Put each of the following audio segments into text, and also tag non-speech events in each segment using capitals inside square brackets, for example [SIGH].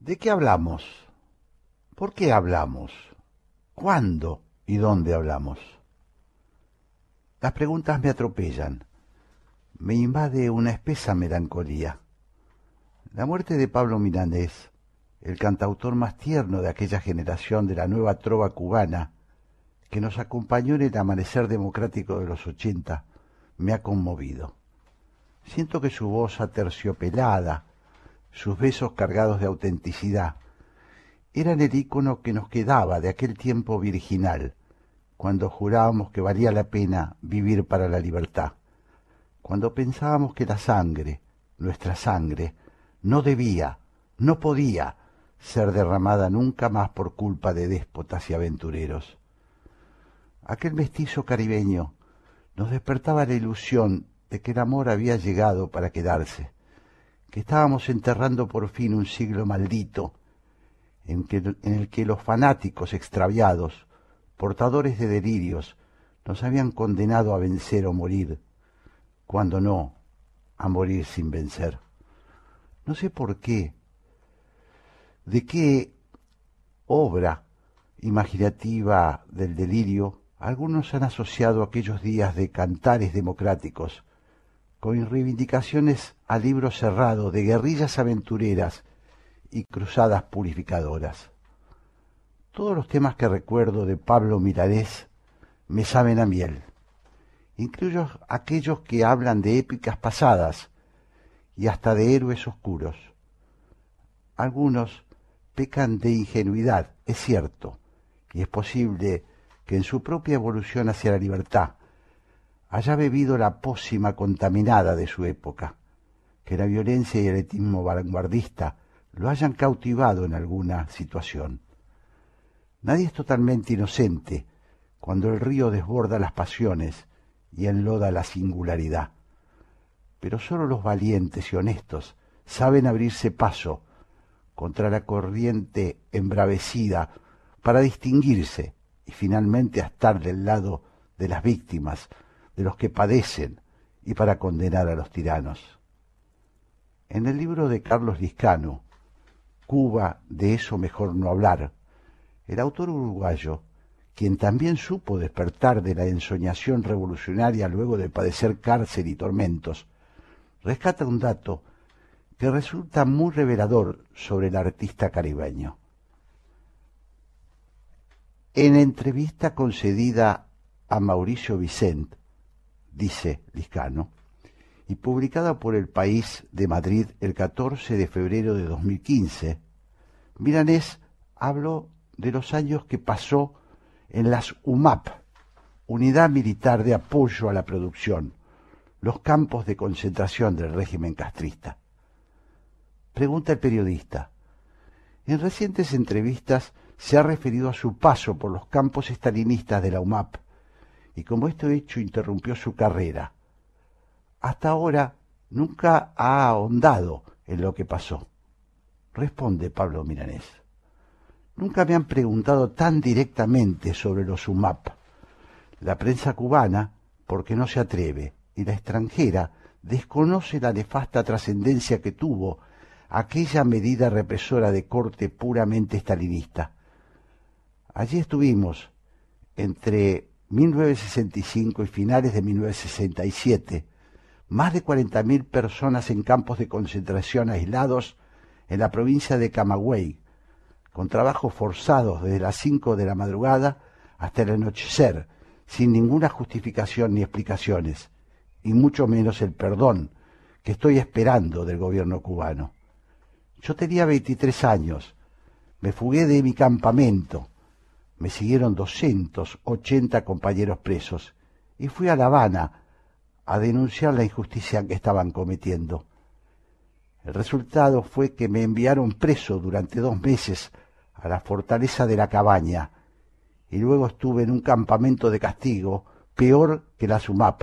¿De qué hablamos? ¿Por qué hablamos? ¿Cuándo y dónde hablamos? Las preguntas me atropellan. Me invade una espesa melancolía. La muerte de Pablo Milanés, el cantautor más tierno de aquella generación de la nueva trova cubana, que nos acompañó en el amanecer democrático de los ochenta, me ha conmovido. Siento que su voz aterciopelada, sus besos cargados de autenticidad, eran el ícono que nos quedaba de aquel tiempo virginal, cuando jurábamos que valía la pena vivir para la libertad, cuando pensábamos que la sangre, nuestra sangre, no debía, no podía ser derramada nunca más por culpa de déspotas y aventureros. Aquel mestizo caribeño nos despertaba la ilusión de que el amor había llegado para quedarse, que estábamos enterrando por fin un siglo maldito en, en el que los fanáticos extraviados, portadores de delirios, nos habían condenado a vencer o morir, cuando no, a morir sin vencer. No sé por qué, de qué obra imaginativa del delirio algunos han asociado aquellos días de cantares democráticos con reivindicaciones a libro cerrado de guerrillas aventureras y cruzadas purificadoras. Todos los temas que recuerdo de Pablo Milanés me saben a miel, incluyo aquellos que hablan de épicas pasadas y hasta de héroes oscuros. Algunos pecan de ingenuidad, es cierto, y es posible que en su propia evolución hacia la libertad haya bebido la pócima contaminada de su época, que la violencia y el etismo vanguardista lo hayan cautivado en alguna situación. Nadie es totalmente inocente cuando el río desborda las pasiones y enloda la singularidad. Pero sólo los valientes y honestos saben abrirse paso contra la corriente embravecida para distinguirse y finalmente estar del lado de las víctimas, de los que padecen y para condenar a los tiranos. En el libro de Carlos Liscano, Cuba, de eso mejor no hablar, el autor uruguayo, quien también supo despertar de la ensoñación revolucionaria luego de padecer cárcel y tormentos, rescata un dato que resulta muy revelador sobre el artista caribeño. En entrevista concedida a Mauricio Vicent, dice Liscano, y publicada por El País de Madrid el 14 de febrero de 2015, Milanés habló de los años que pasó en las UMAP, Unidad Militar de Apoyo a la Producción, los campos de concentración del régimen castrista. Pregunta el periodista. En recientes entrevistas se ha referido a su paso por los campos estalinistas de la UMAP y como este hecho interrumpió su carrera. Hasta ahora nunca ha ahondado en lo que pasó. Responde Pablo Milanés. Nunca me han preguntado tan directamente sobre los UMAP. La prensa cubana, porque no se atreve, y la extranjera desconoce la nefasta trascendencia que tuvo aquella medida represora de corte puramente estalinista. Allí estuvimos entre 1965 y finales de 1967, más de 40.000 personas en campos de concentración aislados en la provincia de Camagüey, con trabajos forzados desde las 5 de la madrugada hasta el anochecer, sin ninguna justificación ni explicaciones, y mucho menos el perdón que estoy esperando del gobierno cubano. Yo tenía 23 años, me fugué de mi campamento, me siguieron 280 compañeros presos y fui a La Habana a denunciar la injusticia que estaban cometiendo. El resultado fue que me enviaron preso durante dos meses a la fortaleza de la cabaña y luego estuve en un campamento de castigo peor que la SUMAP,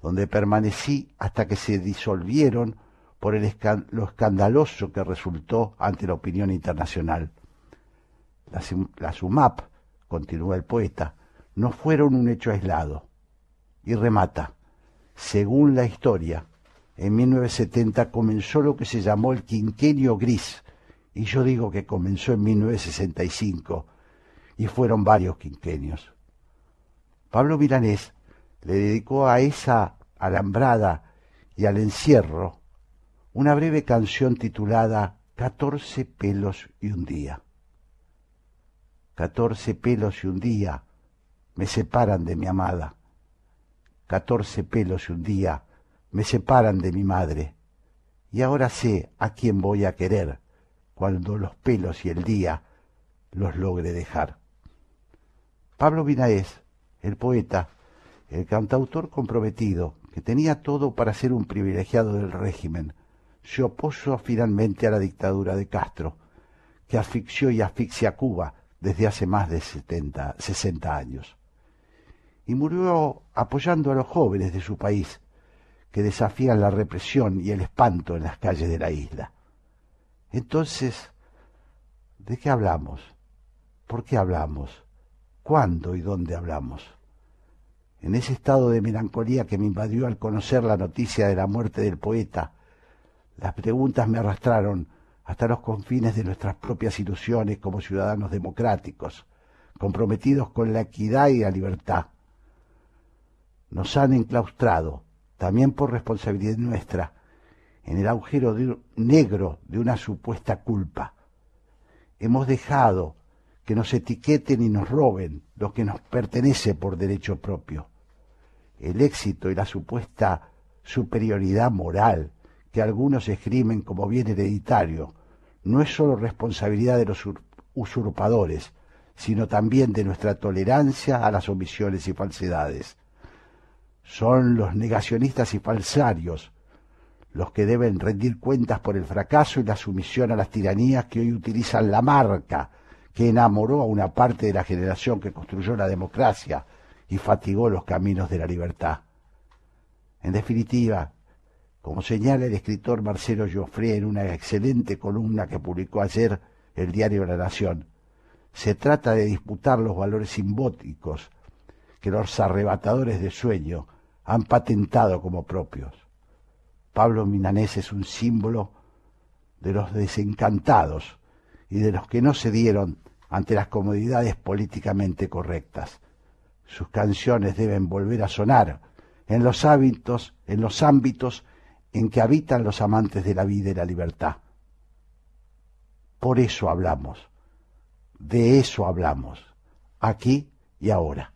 donde permanecí hasta que se disolvieron por el lo escandaloso que resultó ante la opinión internacional. La, SUMAP continúa el poeta, no fueron un hecho aislado. Y remata, según la historia, en 1970 comenzó lo que se llamó el quinquenio gris y yo digo que comenzó en 1965 y fueron varios quinquenios. Pablo Milanés le dedicó a esa alambrada y al encierro una breve canción titulada Catorce pelos y un día. Catorce pelos y un día me separan de mi amada. Catorce pelos y un día me separan de mi madre. Y ahora sé a quién voy a querer cuando los pelos y el día los logre dejar. Pablo Vinaez, el poeta, el cantautor comprometido, que tenía todo para ser un privilegiado del régimen, se opuso finalmente a la dictadura de Castro, que asfixió y asfixia a Cuba desde hace más de 70, 60 años. Y murió apoyando a los jóvenes de su país, que desafían la represión y el espanto en las calles de la isla. Entonces, ¿de qué hablamos? ¿Por qué hablamos? ¿Cuándo y dónde hablamos? En ese estado de melancolía que me invadió al conocer la noticia de la muerte del poeta, las preguntas me arrastraron hasta los confines de nuestras propias ilusiones como ciudadanos democráticos, comprometidos con la equidad y la libertad. Nos han enclaustrado, también por responsabilidad nuestra, en el agujero negro de una supuesta culpa. Hemos dejado que nos etiqueten y nos roben lo que nos pertenece por derecho propio. El éxito y la supuesta superioridad moral que algunos escriben como bien hereditario no es sólo responsabilidad de los usurpadores, sino también de nuestra tolerancia a las omisiones y falsedades. Son los negacionistas y falsarios los que deben rendir cuentas por el fracaso y la sumisión a las tiranías que hoy utilizan la marca que enamoró a una parte de la generación que construyó la democracia y fatigó los caminos de la libertad. En definitiva, como señala el escritor Marcelo Joffre en una excelente columna que publicó ayer el diario La Nación, se trata de disputar los valores simbólicos que los arrebatadores de sueño han patentado como propios. Pablo Minanés es un símbolo de los desencantados y de los que no se dieron ante las comodidades políticamente correctas. Sus canciones deben volver a sonar en los hábitos, en los ámbitos en que habitan los amantes de la vida y la libertad. Por eso hablamos, de eso hablamos, aquí y ahora.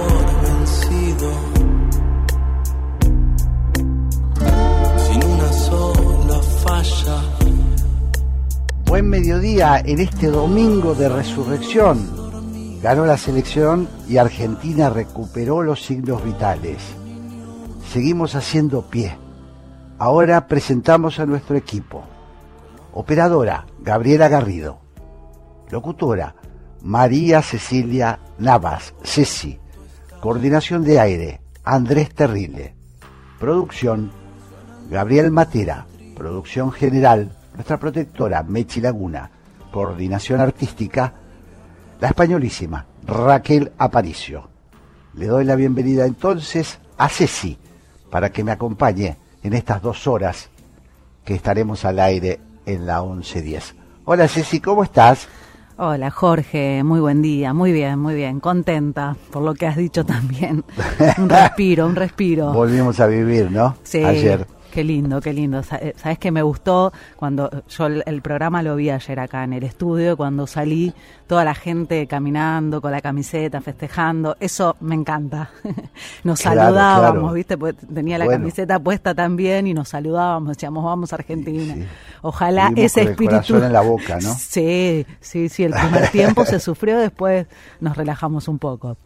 Buen mediodía en este domingo de resurrección. Ganó la selección y Argentina recuperó los signos vitales. Seguimos haciendo pie Ahora presentamos a nuestro equipo. Operadora, Gabriela Garrido. Locutora, María Cecilia Navas, Ceci. Coordinación de aire, Andrés Terrile. Producción, Gabriel Matera. Producción general, nuestra protectora, Mechi Laguna. Coordinación artística, la españolísima, Raquel Aparicio. Le doy la bienvenida entonces a Ceci para que me acompañe en estas dos horas que estaremos al aire en la 1110. Hola Ceci, ¿cómo estás? Hola Jorge, muy buen día, muy bien, muy bien, contenta por lo que has dicho también. [LAUGHS] Un respiro, un respiro. Volvimos a vivir, ¿no? Sí. Ayer. Qué lindo, qué lindo. Eh, Sabes que me gustó cuando yo el, programa lo vi ayer acá en el estudio, cuando salí, toda la gente caminando con la camiseta, festejando. Eso me encanta. [LAUGHS] nos saludábamos, ¿viste? Pues tenía la camiseta puesta también y nos saludábamos, decíamos, vamos a Argentina. Ojalá ese espíritu. en la boca, ¿no? [LAUGHS] Sí, sí, sí. El primer tiempo se sufrió, después nos relajamos un poco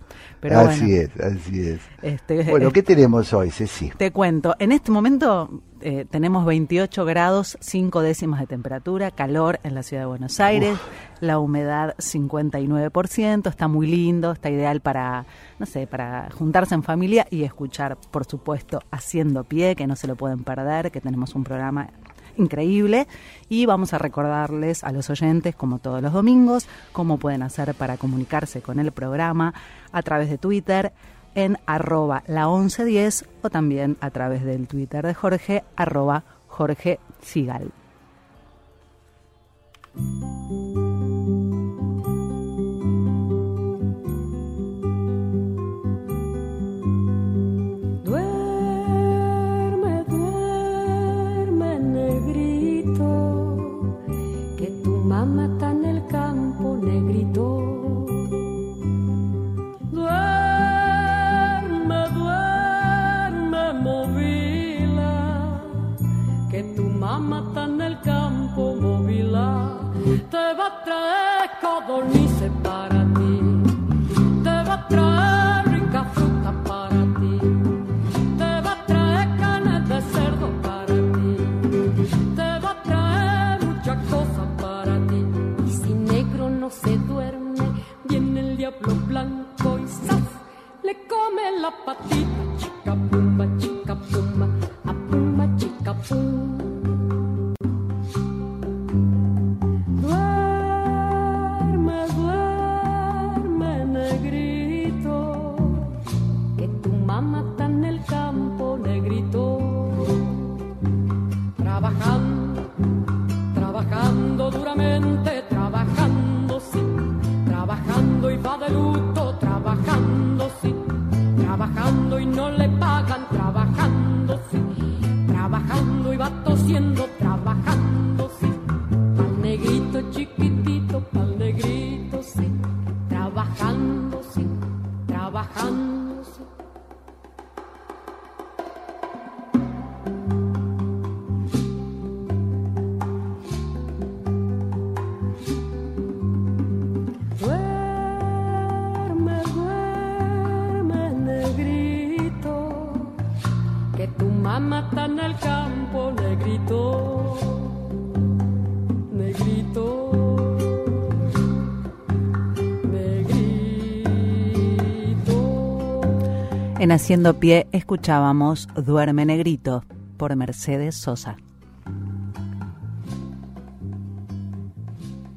así es, así es. Este, bueno, ¿qué tenemos hoy, Ceci? Te cuento. En este momento eh, tenemos 28 grados, 5 décimas de temperatura, calor en la ciudad de Buenos Aires, la humedad 59%, está muy lindo, está ideal para, no sé, para juntarse en familia y escuchar, por supuesto, haciendo pie, que no se lo pueden perder, que tenemos un programa increíble y vamos a recordarles a los oyentes, como todos los domingos, cómo pueden hacer para comunicarse con el programa a través de Twitter en arroba la 1110 o también a través del Twitter de Jorge arroba Jorge Sigal. En Haciendo Pie escuchábamos Duerme Negrito por Mercedes Sosa.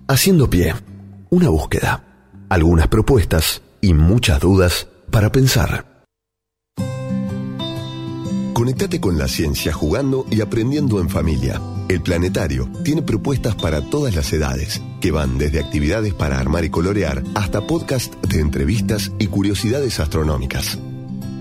Haciendo Pie, una búsqueda, algunas propuestas y muchas dudas para pensar. Conectate con la ciencia jugando y aprendiendo en familia. El Planetario tiene propuestas para todas las edades, que van desde actividades para armar y colorear hasta podcast de entrevistas y curiosidades astronómicas.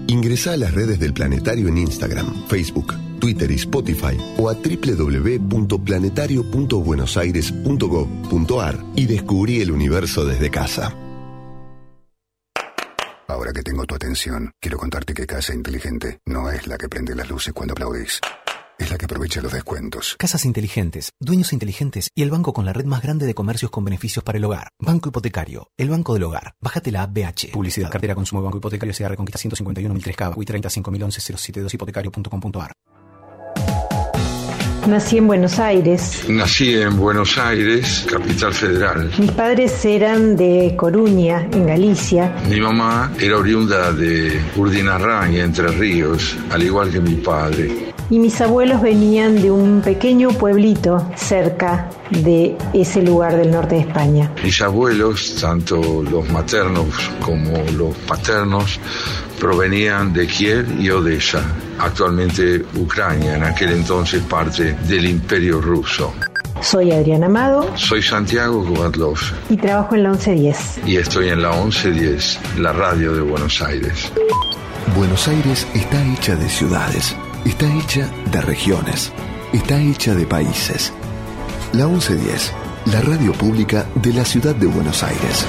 Ingresa a las redes del Planetario en Instagram, Facebook, Twitter y Spotify o a www.planetario.buenosaires.gov.ar y descubrí el universo desde casa. Ahora que tengo tu atención, quiero contarte que Casa Inteligente no es la que prende las luces cuando aplaudís es la que aprovecha los descuentos. Casas inteligentes, dueños inteligentes y el banco con la red más grande de comercios con beneficios para el hogar. Banco Hipotecario, el banco del hogar. Bájate la app BH. Publicidad. Cartera Consumo Banco Hipotecario se Reconquista 151 1003 y 35.011 072 hipotecario.com.ar. Nací en Buenos Aires. Nací en Buenos Aires, capital federal. Mis padres eran de Coruña, en Galicia. Mi mamá era oriunda de Urdinarraña, Entre Ríos, al igual que mi padre. Y mis abuelos venían de un pequeño pueblito cerca de ese lugar del norte de España. Mis abuelos, tanto los maternos como los paternos, provenían de Kiev y Odessa, actualmente Ucrania, en aquel entonces parte del Imperio Ruso. Soy Adriana Amado. Soy Santiago Kubatlov. Y trabajo en la 1110. Y estoy en la 1110, la radio de Buenos Aires. Buenos Aires está hecha de ciudades, está hecha de regiones, está hecha de países. La 1110, la radio pública de la ciudad de Buenos Aires.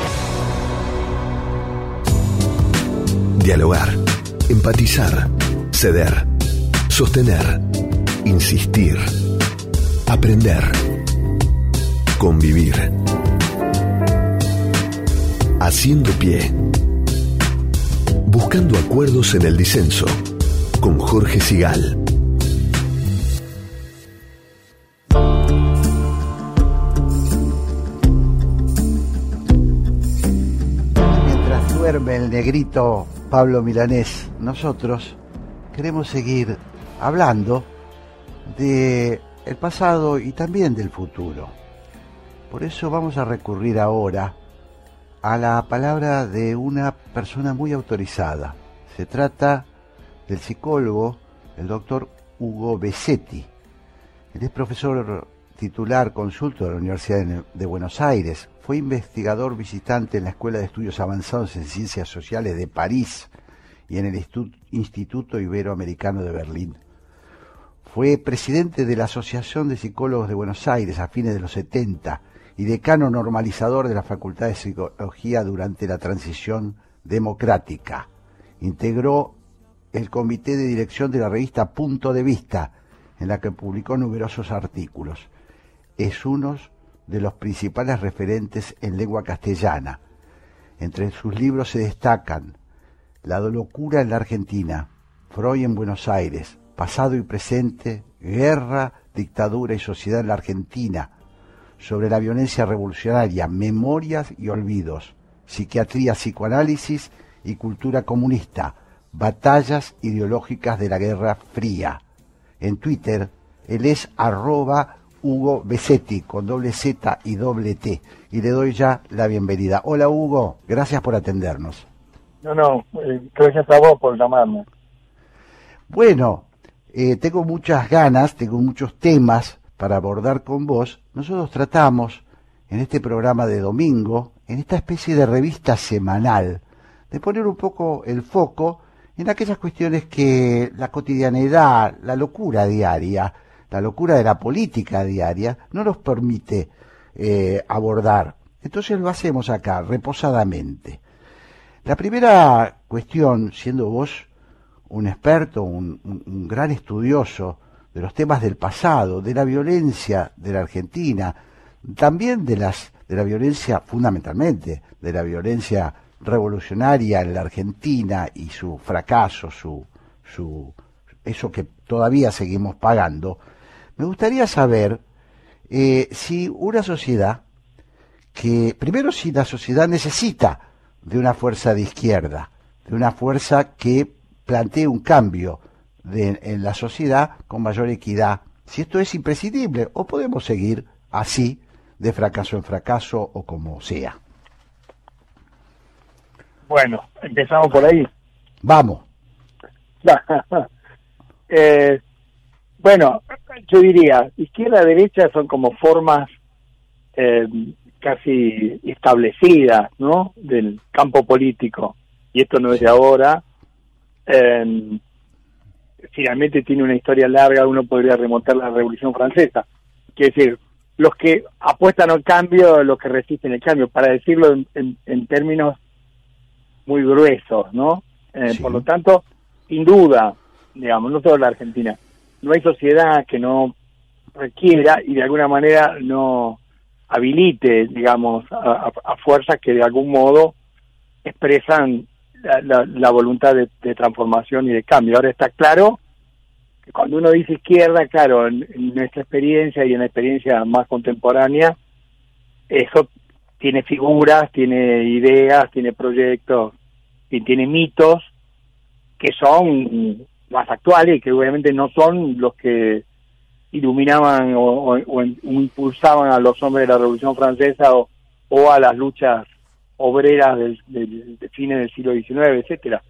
Dialogar, empatizar, ceder, sostener, insistir, aprender, convivir. Haciendo pie. Buscando acuerdos en el disenso. Jorge Sigal. Mientras duerme el negrito Pablo Milanés, nosotros queremos seguir hablando de el pasado y también del futuro. Por eso vamos a recurrir ahora a la palabra de una persona muy autorizada. Se trata de del psicólogo, el doctor Hugo Besetti. Él es profesor titular consulto de la Universidad de Buenos Aires. Fue investigador visitante en la Escuela de Estudios Avanzados en Ciencias Sociales de París y en el Instituto Iberoamericano de Berlín. Fue presidente de la Asociación de Psicólogos de Buenos Aires a fines de los 70 y decano normalizador de la Facultad de Psicología durante la transición democrática. Integró el comité de dirección de la revista Punto de Vista, en la que publicó numerosos artículos es uno de los principales referentes en lengua castellana. Entre sus libros se destacan La locura en la Argentina, Freud en Buenos Aires, Pasado y Presente, Guerra, Dictadura y Sociedad en la Argentina, sobre la violencia revolucionaria, Memorias y Olvidos, Psiquiatría, Psicoanálisis y Cultura Comunista, Batallas Ideológicas de la Guerra Fría. En Twitter, él es arroba Hugo Besetti, con doble Z y doble T. Y le doy ya la bienvenida. Hola Hugo, gracias por atendernos. No, no, eh, gracias a vos por llamarme. Bueno, eh, tengo muchas ganas, tengo muchos temas para abordar con vos. Nosotros tratamos en este programa de domingo, en esta especie de revista semanal, de poner un poco el foco en aquellas cuestiones que la cotidianidad, la locura diaria, la locura de la política diaria no nos permite eh, abordar. Entonces lo hacemos acá, reposadamente. La primera cuestión, siendo vos un experto, un, un, gran estudioso de los temas del pasado, de la violencia de la Argentina, también de las de la violencia fundamentalmente, de la violencia revolucionaria en la Argentina y su fracaso, su, su eso que todavía seguimos pagando, me gustaría saber eh, si una sociedad que, primero, si la sociedad necesita de una fuerza de izquierda, de una fuerza que plantee un cambio en la sociedad con mayor equidad, si esto es imprescindible o podemos seguir así, de fracaso en fracaso o como sea. Bueno, empezamos por ahí. Vamos. [LAUGHS] eh, bueno, yo diría, izquierda-derecha son como formas eh, casi establecidas, ¿no? Del campo político. Y esto no es de ahora. Eh, finalmente tiene una historia larga, uno podría remontar la Revolución Francesa. Quiere decir, los que apuestan al cambio, los que resisten el cambio, para decirlo en, términos muy gruesos, ¿no? Eh, por lo tanto, sin duda, digamos, no solo la Argentina, no hay sociedad que no requiera y de alguna manera no habilite, digamos, a, fuerzas que de algún modo expresan la, voluntad de, transformación y de cambio. Ahora está claro que cuando uno dice izquierda, claro, en, nuestra experiencia y en la experiencia más contemporánea, eso tiene figuras, tiene ideas, tiene proyectos y tiene mitos que son más actuales y que obviamente no son los que iluminaban o, impulsaban a los hombres de la Revolución Francesa o, o a las luchas obreras del, de fines del siglo XIX, etcétera.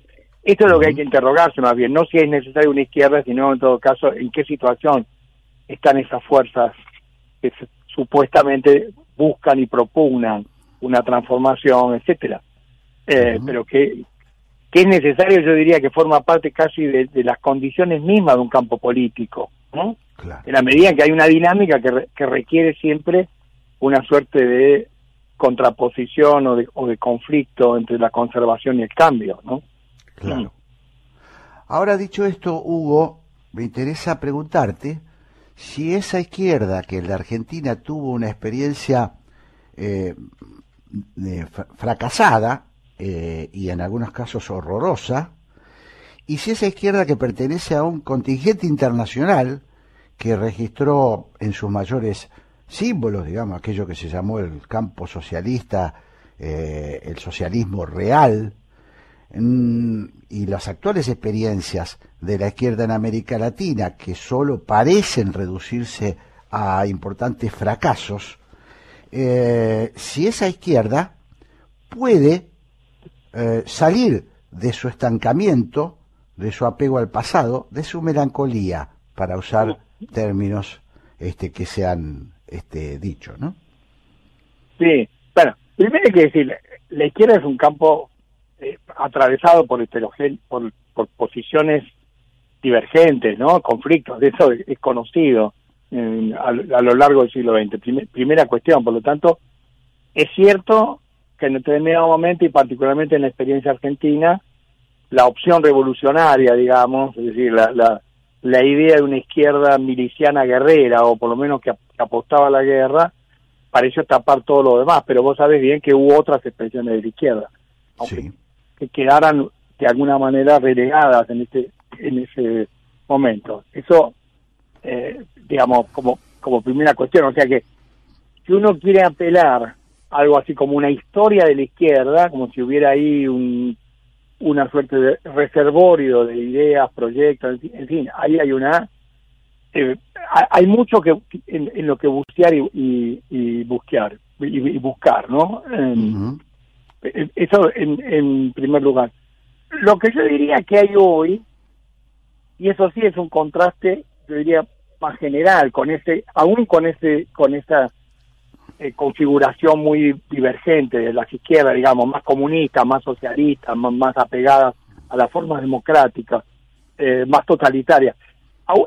Esto es lo que hay que interrogarse más bien, no si es necesaria una izquierda, sino en todo caso en qué situación están esas fuerzas que supuestamente buscan y propugnan una transformación, etcétera. Eh, Pero que que es necesario, yo diría que forma parte casi de, las condiciones mismas de un campo político, ¿no? En la medida en que hay una dinámica que, requiere siempre una suerte de contraposición o de, o de, conflicto entre la conservación y el cambio, ¿no? Claro. Ahora dicho esto, Hugo, me interesa preguntarte si esa izquierda que en la Argentina tuvo una experiencia eh, fracasada, eh, y en algunos casos horrorosa, y si esa izquierda que pertenece a un contingente internacional que registró en sus mayores símbolos, digamos, aquello que se llamó el campo socialista, eh, el socialismo real, mm, y las actuales experiencias de la izquierda en América Latina, que solo parecen reducirse a importantes fracasos, eh, si esa izquierda puede eh, salir de su estancamiento, de su apego al pasado, de su melancolía, para usar términos este, que se han este, dicho, ¿no? Sí, bueno, primero hay que decir, la izquierda es un campo eh, atravesado por, por, por posiciones divergentes, ¿no? Conflictos, de eso es, conocido eh, a, a, lo largo del siglo XX. Primer, primera cuestión, por lo tanto, es cierto que en determinado momento, y particularmente en la experiencia argentina, la opción revolucionaria, digamos, es decir, la, la, la idea de una izquierda miliciana guerrera, o por lo menos que, que apostaba a la guerra, pareció tapar todo lo demás, pero vos sabés bien que hubo otras expresiones de la izquierda, aunque Sí. que quedaran de alguna manera relegadas en este en ese momento. Eso, eh, digamos, como como primera cuestión, o sea que si uno quiere apelar algo así como una historia de la izquierda, como si hubiera ahí un una suerte de reservorio de ideas, proyectos, en fin, ahí hay una eh, hay mucho que en, en, lo que buscar y, y, y buscar y, y, buscar, ¿no? Uh -huh. Eso en, en, primer lugar. Lo que yo diría que hay hoy, y eso sí es un contraste, yo diría más general, con ese, aún con ese, con esa eh, configuración muy divergente de las izquierdas, digamos, más comunistas, más socialistas, más, más apegadas a las formas democráticas, eh, más totalitarias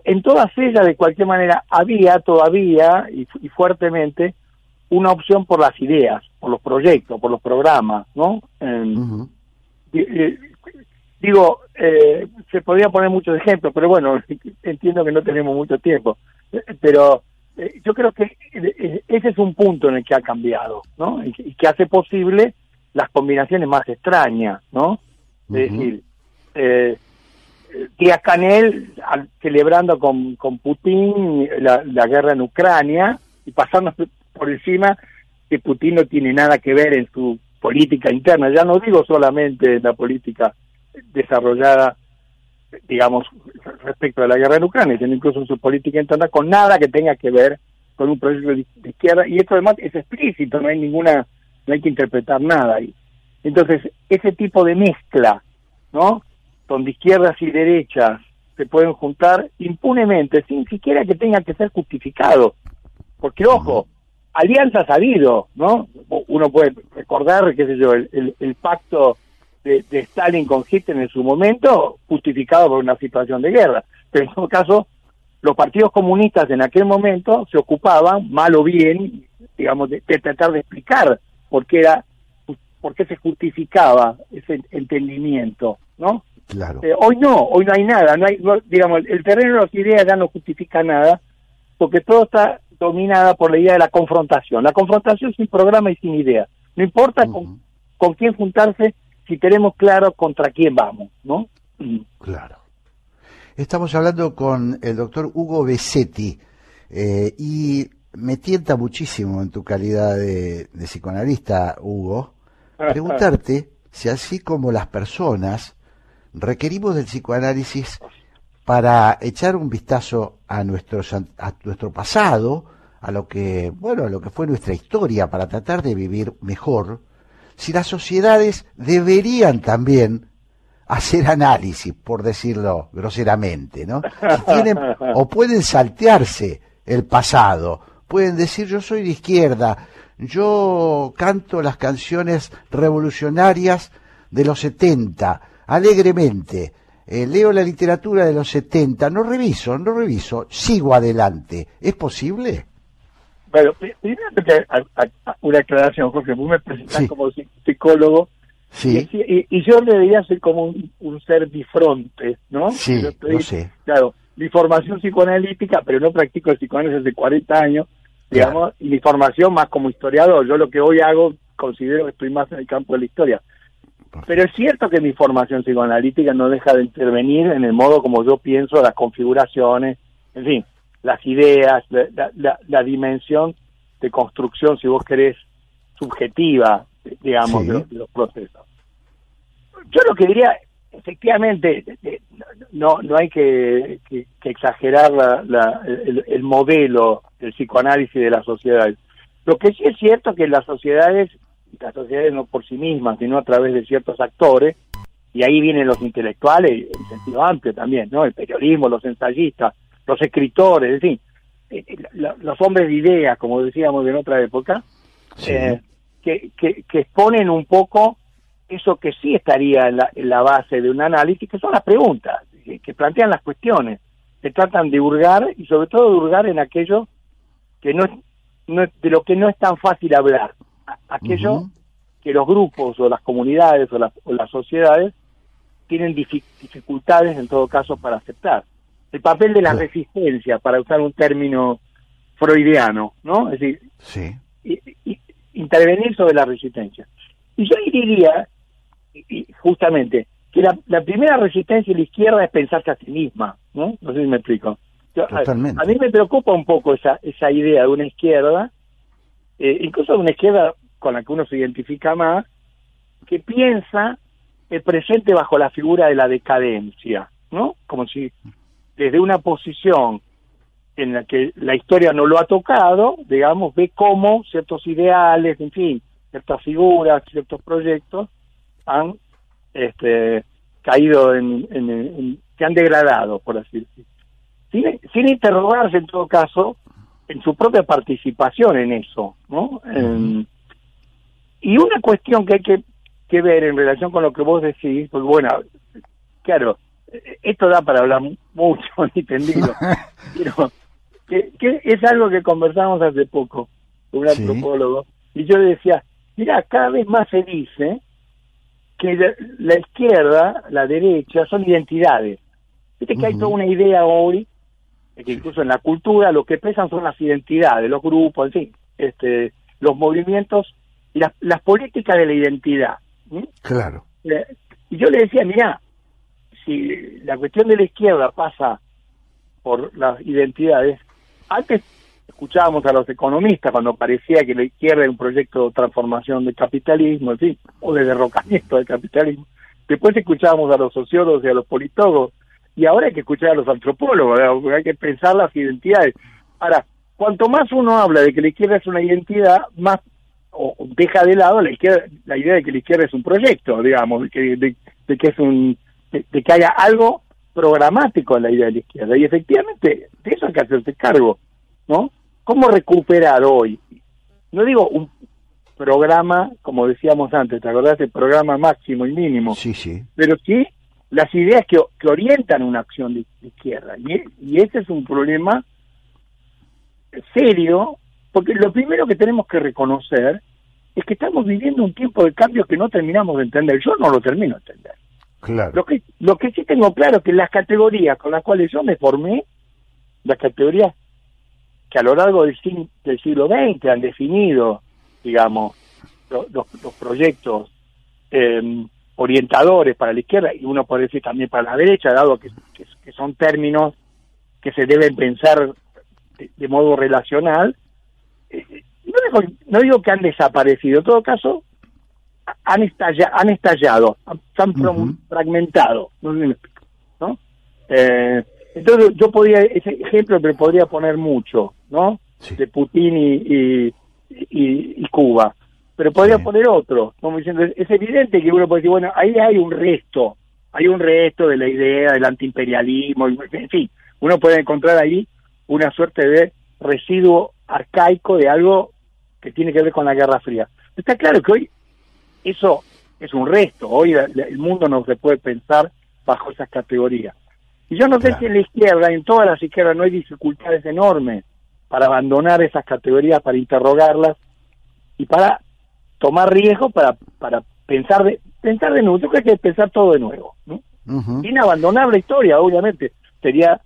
en todas ellas, de cualquier manera, había todavía y, y, fuertemente una opción por las ideas, por los proyectos, por los programas, ¿no? Eh, uh -huh. Digo, eh, se podría poner muchos ejemplos, pero bueno, [LAUGHS] entiendo que no tenemos mucho tiempo. Pero eh, yo creo que ese es un punto en el que ha cambiado, ¿no? Y, y que hace posible las combinaciones más extrañas, ¿no? Es uh -huh. decir, eh, Díaz Canel celebrando con, con Putin la, la, guerra en Ucrania y pasando por encima que Putin no tiene nada que ver en su política interna. Ya no digo solamente en la política desarrollada, digamos, respecto a la guerra en Ucrania, sino incluso en su política interna con nada que tenga que ver con un proyecto de izquierda. Y esto además es explícito, no hay ninguna, no hay que interpretar nada ahí. Entonces, ese tipo de mezcla, ¿no? donde izquierdas y derechas se pueden juntar impunemente, sin siquiera que tenga que ser justificado. Porque, ojo, alianzas ha habido, ¿no? Uno puede recordar, qué sé yo, el, el, el pacto de, de, Stalin con Hitler en su momento, justificado por una situación de guerra. Pero en todo caso, los partidos comunistas en aquel momento se ocupaban, mal o bien, digamos, de, de tratar de explicar por qué era, por qué se justificaba ese entendimiento, ¿no? Claro. Eh, hoy no, hoy no hay nada, no hay, no, digamos, el terreno de las ideas ya no justifica nada, porque todo está dominada por la idea de la confrontación. La confrontación sin programa y sin idea. No importa uh -huh. con, con, quién juntarse si tenemos claro contra quién vamos, ¿no? Claro. Estamos hablando con el doctor Hugo Besetti eh, y me tienta muchísimo en tu calidad de, de psicoanalista, Hugo, [LAUGHS] preguntarte si así como las personas requerimos del psicoanálisis para echar un vistazo a nuestro, a nuestro pasado, a lo que, bueno, a lo que fue nuestra historia, para tratar de vivir mejor, si las sociedades deberían también hacer análisis, por decirlo groseramente, ¿no? Si tienen, [LAUGHS] o pueden saltearse el pasado, pueden decir yo soy de izquierda, yo canto las canciones revolucionarias de los 70, alegremente, eh, leo la literatura de los 70, no reviso, no reviso, sigo adelante. ¿Es posible? Bueno, primero una aclaración, Jorge, vos me presentás sí. como psicólogo sí. y, y, yo debería ser como un, un ser bifronte, ¿no? Sí, estoy, no sé. Claro, mi formación psicoanalítica, pero no practico el psicoanálisis hace 40 años, digamos, claro. y mi formación más como historiador. Yo lo que hoy hago considero que estoy más en el campo de la historia. Pero es cierto que mi formación psicoanalítica no deja de intervenir en el modo como yo pienso las configuraciones, en fin, las ideas, la, la, la dimensión de construcción, si vos querés, subjetiva, digamos, sí. de, los, de, los, procesos. yo lo que diría, efectivamente, no no hay que, que- que exagerar la- la- el, el modelo del psicoanálisis de las sociedades. Lo que sí es cierto es que las sociedades, las sociedades no por sí mismas, sino a través de ciertos actores, y ahí vienen los intelectuales en sentido amplio también, ¿no? El periodismo, los ensayistas, los escritores, en fin, eh, eh, los hombres de ideas, como decíamos en otra época, Sí. eh, que, que, que exponen un poco eso que sí estaría en la, en la base de un análisis, que son las preguntas, que, plantean las cuestiones, que tratan de hurgar y sobre todo de hurgar en aquello que no es, no de lo que no es tan fácil hablar, aquello que los grupos o las comunidades o, las- o las sociedades tienen difi- dificultades en todo caso para aceptar. El papel de la resistencia, para usar un término freudiano, ¿no? Es decir, Sí. y- y- intervenir sobre la resistencia. Y yo diría, y- justamente, que la, la primera resistencia de la izquierda es pensarse a sí misma, ¿no? No sé si me explico. Yo- a- Totalmente. A, mí me preocupa un poco esa, esa idea de una izquierda, eh, incluso de una izquierda con la que uno se identifica más, que piensa el presente bajo la figura de la decadencia, ¿no? Como si desde una posición en la que la historia no lo ha tocado, digamos, ve cómo ciertos ideales, en fin, ciertas figuras, ciertos proyectos han este, caído en, en- se han degradado, por así decirlo. Sin, interrogarse, en todo caso, en su propia participación en eso, ¿no? Y una cuestión que hay que, que ver en relación con lo que vos decís, pues bueno, claro, esto da para hablar mucho [LAUGHS] y tendido, [LAUGHS] pero que, que es algo que conversamos hace poco con un Sí. antropólogo, y yo le decía, mira, cada vez más se dice que la, la izquierda, la derecha, son identidades. Viste que hay toda una idea hoy, que incluso en la cultura lo que pesan son las identidades, los grupos, en fin, este, los movimientos y las, las políticas de la identidad. Claro. Eh, Y yo le decía, mira, si la cuestión de la izquierda pasa por las identidades, antes escuchábamos a los economistas cuando parecía que la izquierda era un proyecto de transformación del capitalismo, en fin, o de derrocamiento del capitalismo. Después escuchábamos a los sociólogos y a los politólogos, y ahora hay que escuchar a los antropólogos, hay que pensar las identidades. Ahora, cuanto más uno habla de que la izquierda es una identidad, más o deja de lado la izquierda, la idea de que la izquierda es un proyecto, digamos, de de, de que es un de, de que haya algo programático en la idea de la izquierda. Y efectivamente, de eso hay que hacerse cargo, ¿no? ¿Cómo recuperar hoy? No digo un programa, como decíamos antes, ¿te acordás? El programa máximo y mínimo Sí, sí. pero sí las ideas que, que orientan una acción de, de izquierda. Y, y ese es un problema serio, porque lo primero que tenemos que reconocer es que estamos viviendo un tiempo de cambio que no terminamos de entender. Yo no lo termino de entender. Lo que, lo que sí tengo claro es que las categorías con las cuales yo me formé, las categorías que a lo largo del, del siglo XX han definido, digamos, lo- los, los proyectos eh, orientadores para la izquierda y uno puede decir también para la derecha, dado que, son términos que se deben pensar de, modo relacional. eh, no, digo, no digo que han desaparecido, en todo caso, han, estalla, han estallado, se han fragmentado. No. Eh, entonces yo podría, ese ejemplo me podría poner mucho, ¿no? Sí. De Putin y, y, y- y Cuba. Pero podría Sí. poner otro, como diciendo, es evidente que uno puede decir, bueno, ahí hay un resto, hay un resto de la idea del antiimperialismo, en fin, uno puede encontrar ahí una suerte de residuo arcaico de algo que tiene que ver con la Guerra Fría. Está claro que hoy eso es un resto, hoy el mundo no se puede pensar bajo esas categorías. Y yo no sé Claro. si en la izquierda, en todas las izquierdas, no hay dificultades enormes para abandonar esas categorías, para interrogarlas y para tomar riesgo para, para pensar de pensar de nuevo. Yo creo que hay que pensar todo de nuevo, ¿no? Sin abandonar la historia, obviamente. Sería,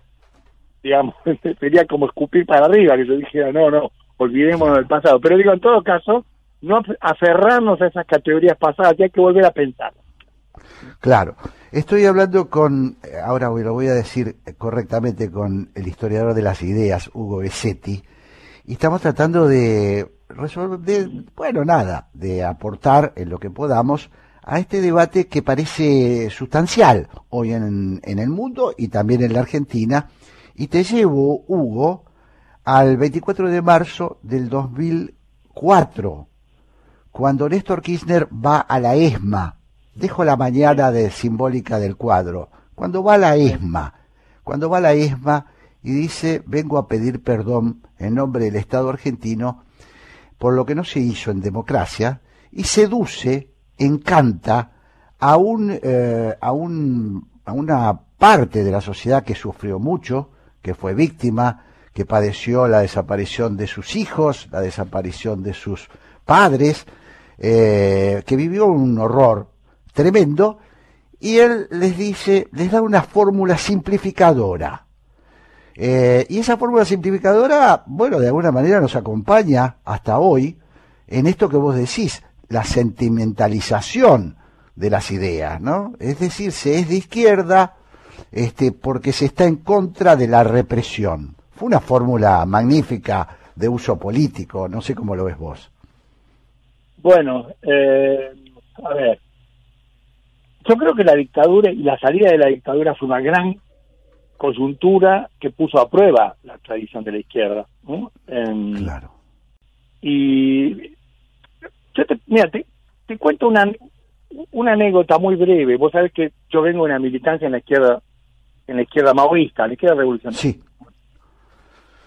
digamos, [LAUGHS] sería como escupir para arriba, que yo dijera, no, no, olvidémonos del pasado. Pero digo, en todo caso, no af- aferrarnos a esas categorías pasadas, que hay que volver a pensar. Claro. Estoy hablando con, eh, ahora lo voy a decir eh, correctamente, con el historiador de las ideas, Hugo Besetti, y estamos tratando de resolver, de, bueno, nada, de aportar en lo que podamos a este debate que parece sustancial hoy en, en el mundo y también en la Argentina. Y te llevo, Hugo, al 24 de marzo del 2004, cuando Néstor Kirchner va a la ESMA. Dejo la mañana de simbólica del cuadro. Cuando va a la ESMA, cuando va a la ESMA y dice, vengo a pedir perdón en nombre del Estado argentino por lo que no se hizo en democracia, y seduce, encanta a un, eh, a un, a una parte de la sociedad que sufrió mucho, que fue víctima, que padeció la desaparición de sus hijos, la desaparición de sus padres, eh, que vivió un horror tremendo, y él les dice, les da una fórmula simplificadora. Eh, y esa fórmula simplificadora, bueno, de alguna manera nos acompaña hasta hoy en esto que vos decís, la sentimentalización de las ideas, ¿no? Es decir, se es de izquierda este, porque se está en contra de la represión. Fue una fórmula magnífica de uso político, no sé cómo lo ves vos. Bueno, eh, a ver, yo creo que la dictadura y la salida de la dictadura fue una gran coyuntura que puso a prueba la tradición de la izquierda. ¿no? Claro. Y yo te, mira, te, te cuento una, una anécdota muy breve. Vos sabés que yo vengo de una militancia en la izquierda, en la izquierda maoísta, en la izquierda revolucionaria. Sí,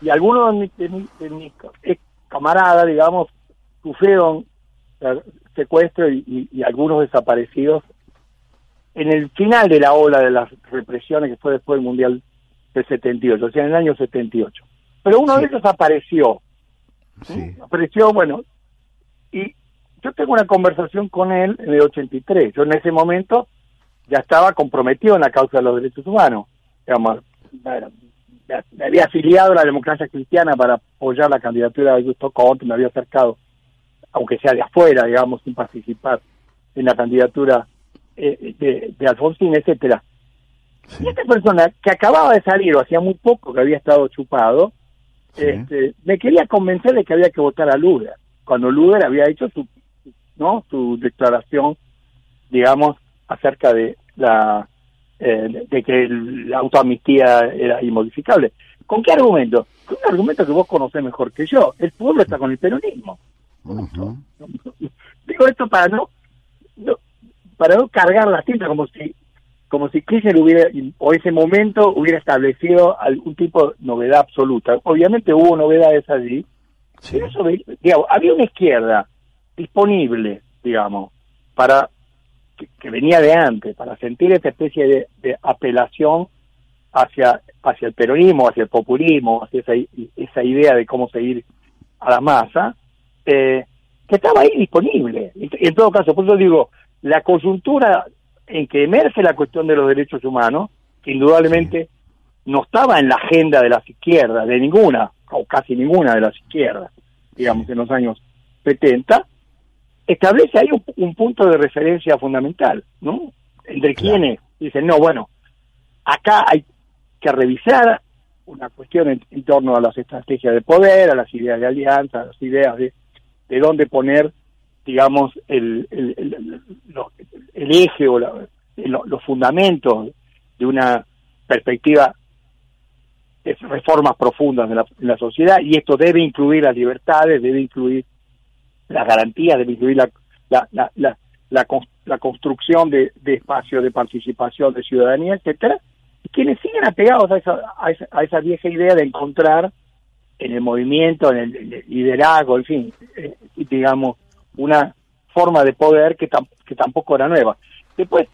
Y algunos de mis, de mis- de mis camaradas, digamos, sufrieron secuestro y, y- y algunos desaparecidos en el final de la ola de las represiones que fue después del Mundial del 78, o sea, en el año 78. Pero uno Sí. de ellos apareció, sí, apareció, bueno, y yo tengo una conversación con él en el 83. Yo en ese momento ya estaba comprometido en la causa de los derechos humanos. Digamos, me había afiliado a la democracia cristiana para apoyar la candidatura de Augusto Conte, me había acercado, aunque sea de afuera, digamos, sin participar en la candidatura eh, de, de Alfonsín, etcétera. sí. Y esta persona que acababa de salir, o hacía muy poco que había estado chupado, Sí. este, me quería convencer de que había que votar a Luder, cuando Luder había hecho su, no, su declaración, digamos, acerca de la eh, de que la autoamnistía era inmodificable. ¿Con qué argumento? Con un argumento que vos conocés mejor que yo. El pueblo está con el peronismo. Digo esto para no, no- para no cargar la tinta como si como si Kirchner hubiera o ese momento hubiera establecido algún tipo de novedad absoluta. Obviamente hubo novedades allí, Sí. pero eso, digamos, había una izquierda disponible, digamos, para que, que venía de antes, para sentir esta especie de, de apelación hacia hacia el peronismo, hacia el populismo, hacia esa, esa idea de cómo seguir a la masa, eh, que estaba ahí disponible. Y en todo caso, por eso digo, la coyuntura en que emerge la cuestión de los derechos humanos, que indudablemente no estaba en la agenda de las izquierdas, de ninguna, o casi ninguna de las izquierdas, digamos, en los años 70, establece ahí un, un punto de referencia fundamental, ¿no? Entre Claro. quienes dicen, no, bueno, acá hay que revisar una cuestión en, en torno a las estrategias de poder, a las ideas de alianza, a las ideas de, de dónde poner, digamos, el, el, el- el- eje o la- lo- los fundamentos de una perspectiva de reformas profundas de la, en la sociedad y esto debe incluir las libertades, debe incluir las garantías, debe incluir la, la, la, la, la la construcción de, de espacios de participación, de ciudadanía, etcétera, quienes siguen apegados a esa, a esa, a esa vieja idea de encontrar en el movimiento, en el, liderazgo, en fin, eh, digamos, una forma de poder que, tam- que tampoco era nueva. Después,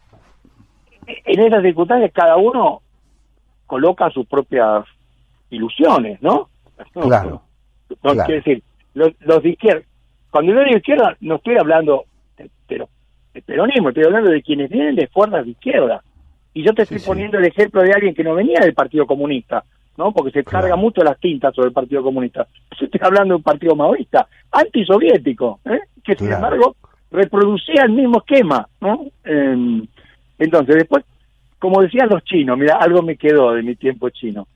en esas circunstancias, cada uno coloca sus propias ilusiones, ¿no? [LAUGHS] Claro. No, claro. Quiero decir, los, los de izquierda, cuando yo digo izquierda, no estoy hablando de, pero, de peronismo, estoy hablando de quienes vienen de fuerzas de izquierda. Y yo te estoy sí. poniendo el ejemplo de alguien que no venía del Partido Comunista, ¿no? Porque se Claro. carga mucho las tintas sobre el Partido Comunista. Yo estoy hablando de un partido maoísta, antisoviético, ¿eh? que sin embargo reproducía el mismo esquema, ¿no? Eh, entonces, después, como decían los chinos, mira, algo me quedó de mi tiempo chino.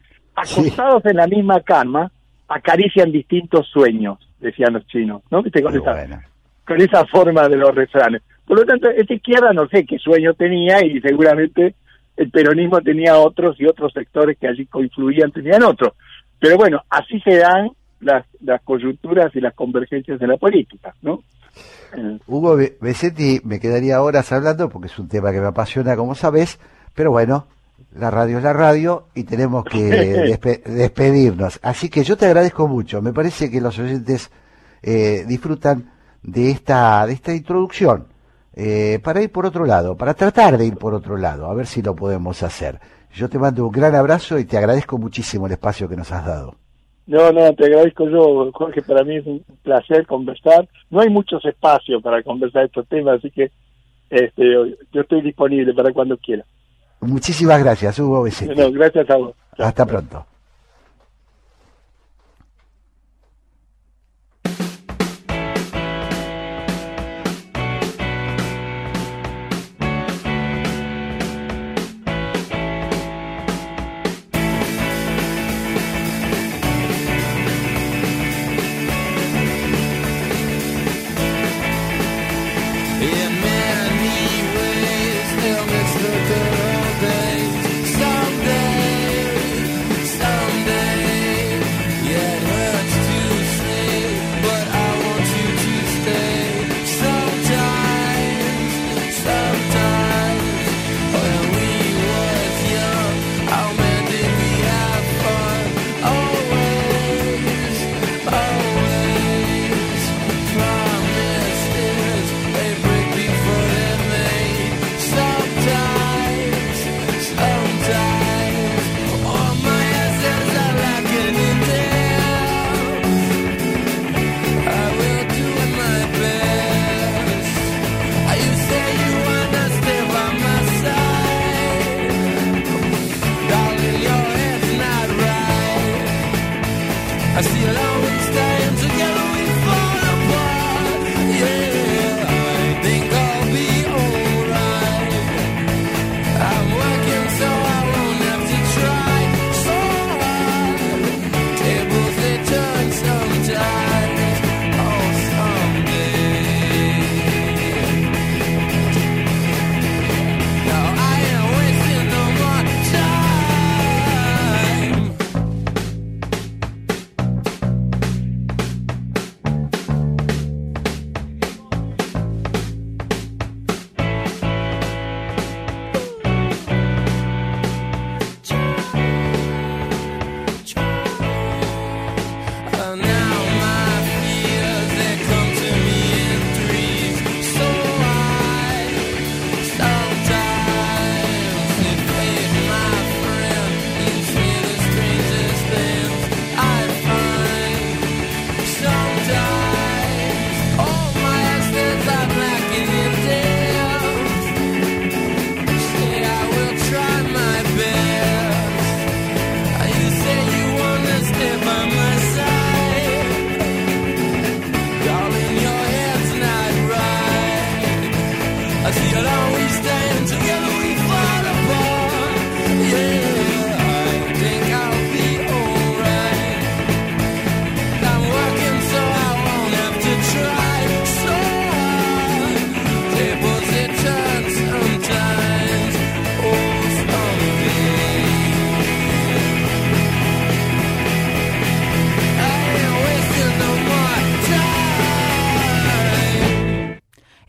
Sí. Acostados en la misma cama, acarician distintos sueños, decían los chinos, ¿no? ¿Viste? Con, esa, con esa forma de los refranes. Por lo tanto, esta izquierda no sé qué sueño tenía y seguramente el peronismo tenía otros y otros sectores que allí confluían tenían otros. Pero bueno, así se dan las, las coyunturas y las convergencias de la política, ¿no? Eh, Hugo Be- Besetti, me quedaría horas hablando porque es un tema que me apasiona, como sabes, pero bueno, la radio es la radio y tenemos que [LAUGHS] despe- despedirnos. Así que yo te agradezco mucho. Me parece que los oyentes eh, disfrutan de esta, de esta introducción eh, para ir por otro lado, para tratar de ir por otro lado, a ver si lo podemos hacer. Yo te mando un gran abrazo y te agradezco muchísimo el espacio que nos has dado. No, no, te agradezco yo, Jorge, para mí es un placer conversar. No hay muchos espacios para conversar estos temas, así que este, yo estoy disponible para cuando quiera. Muchísimas gracias, Hugo Besetti. No, gracias a vos. Hasta pronto.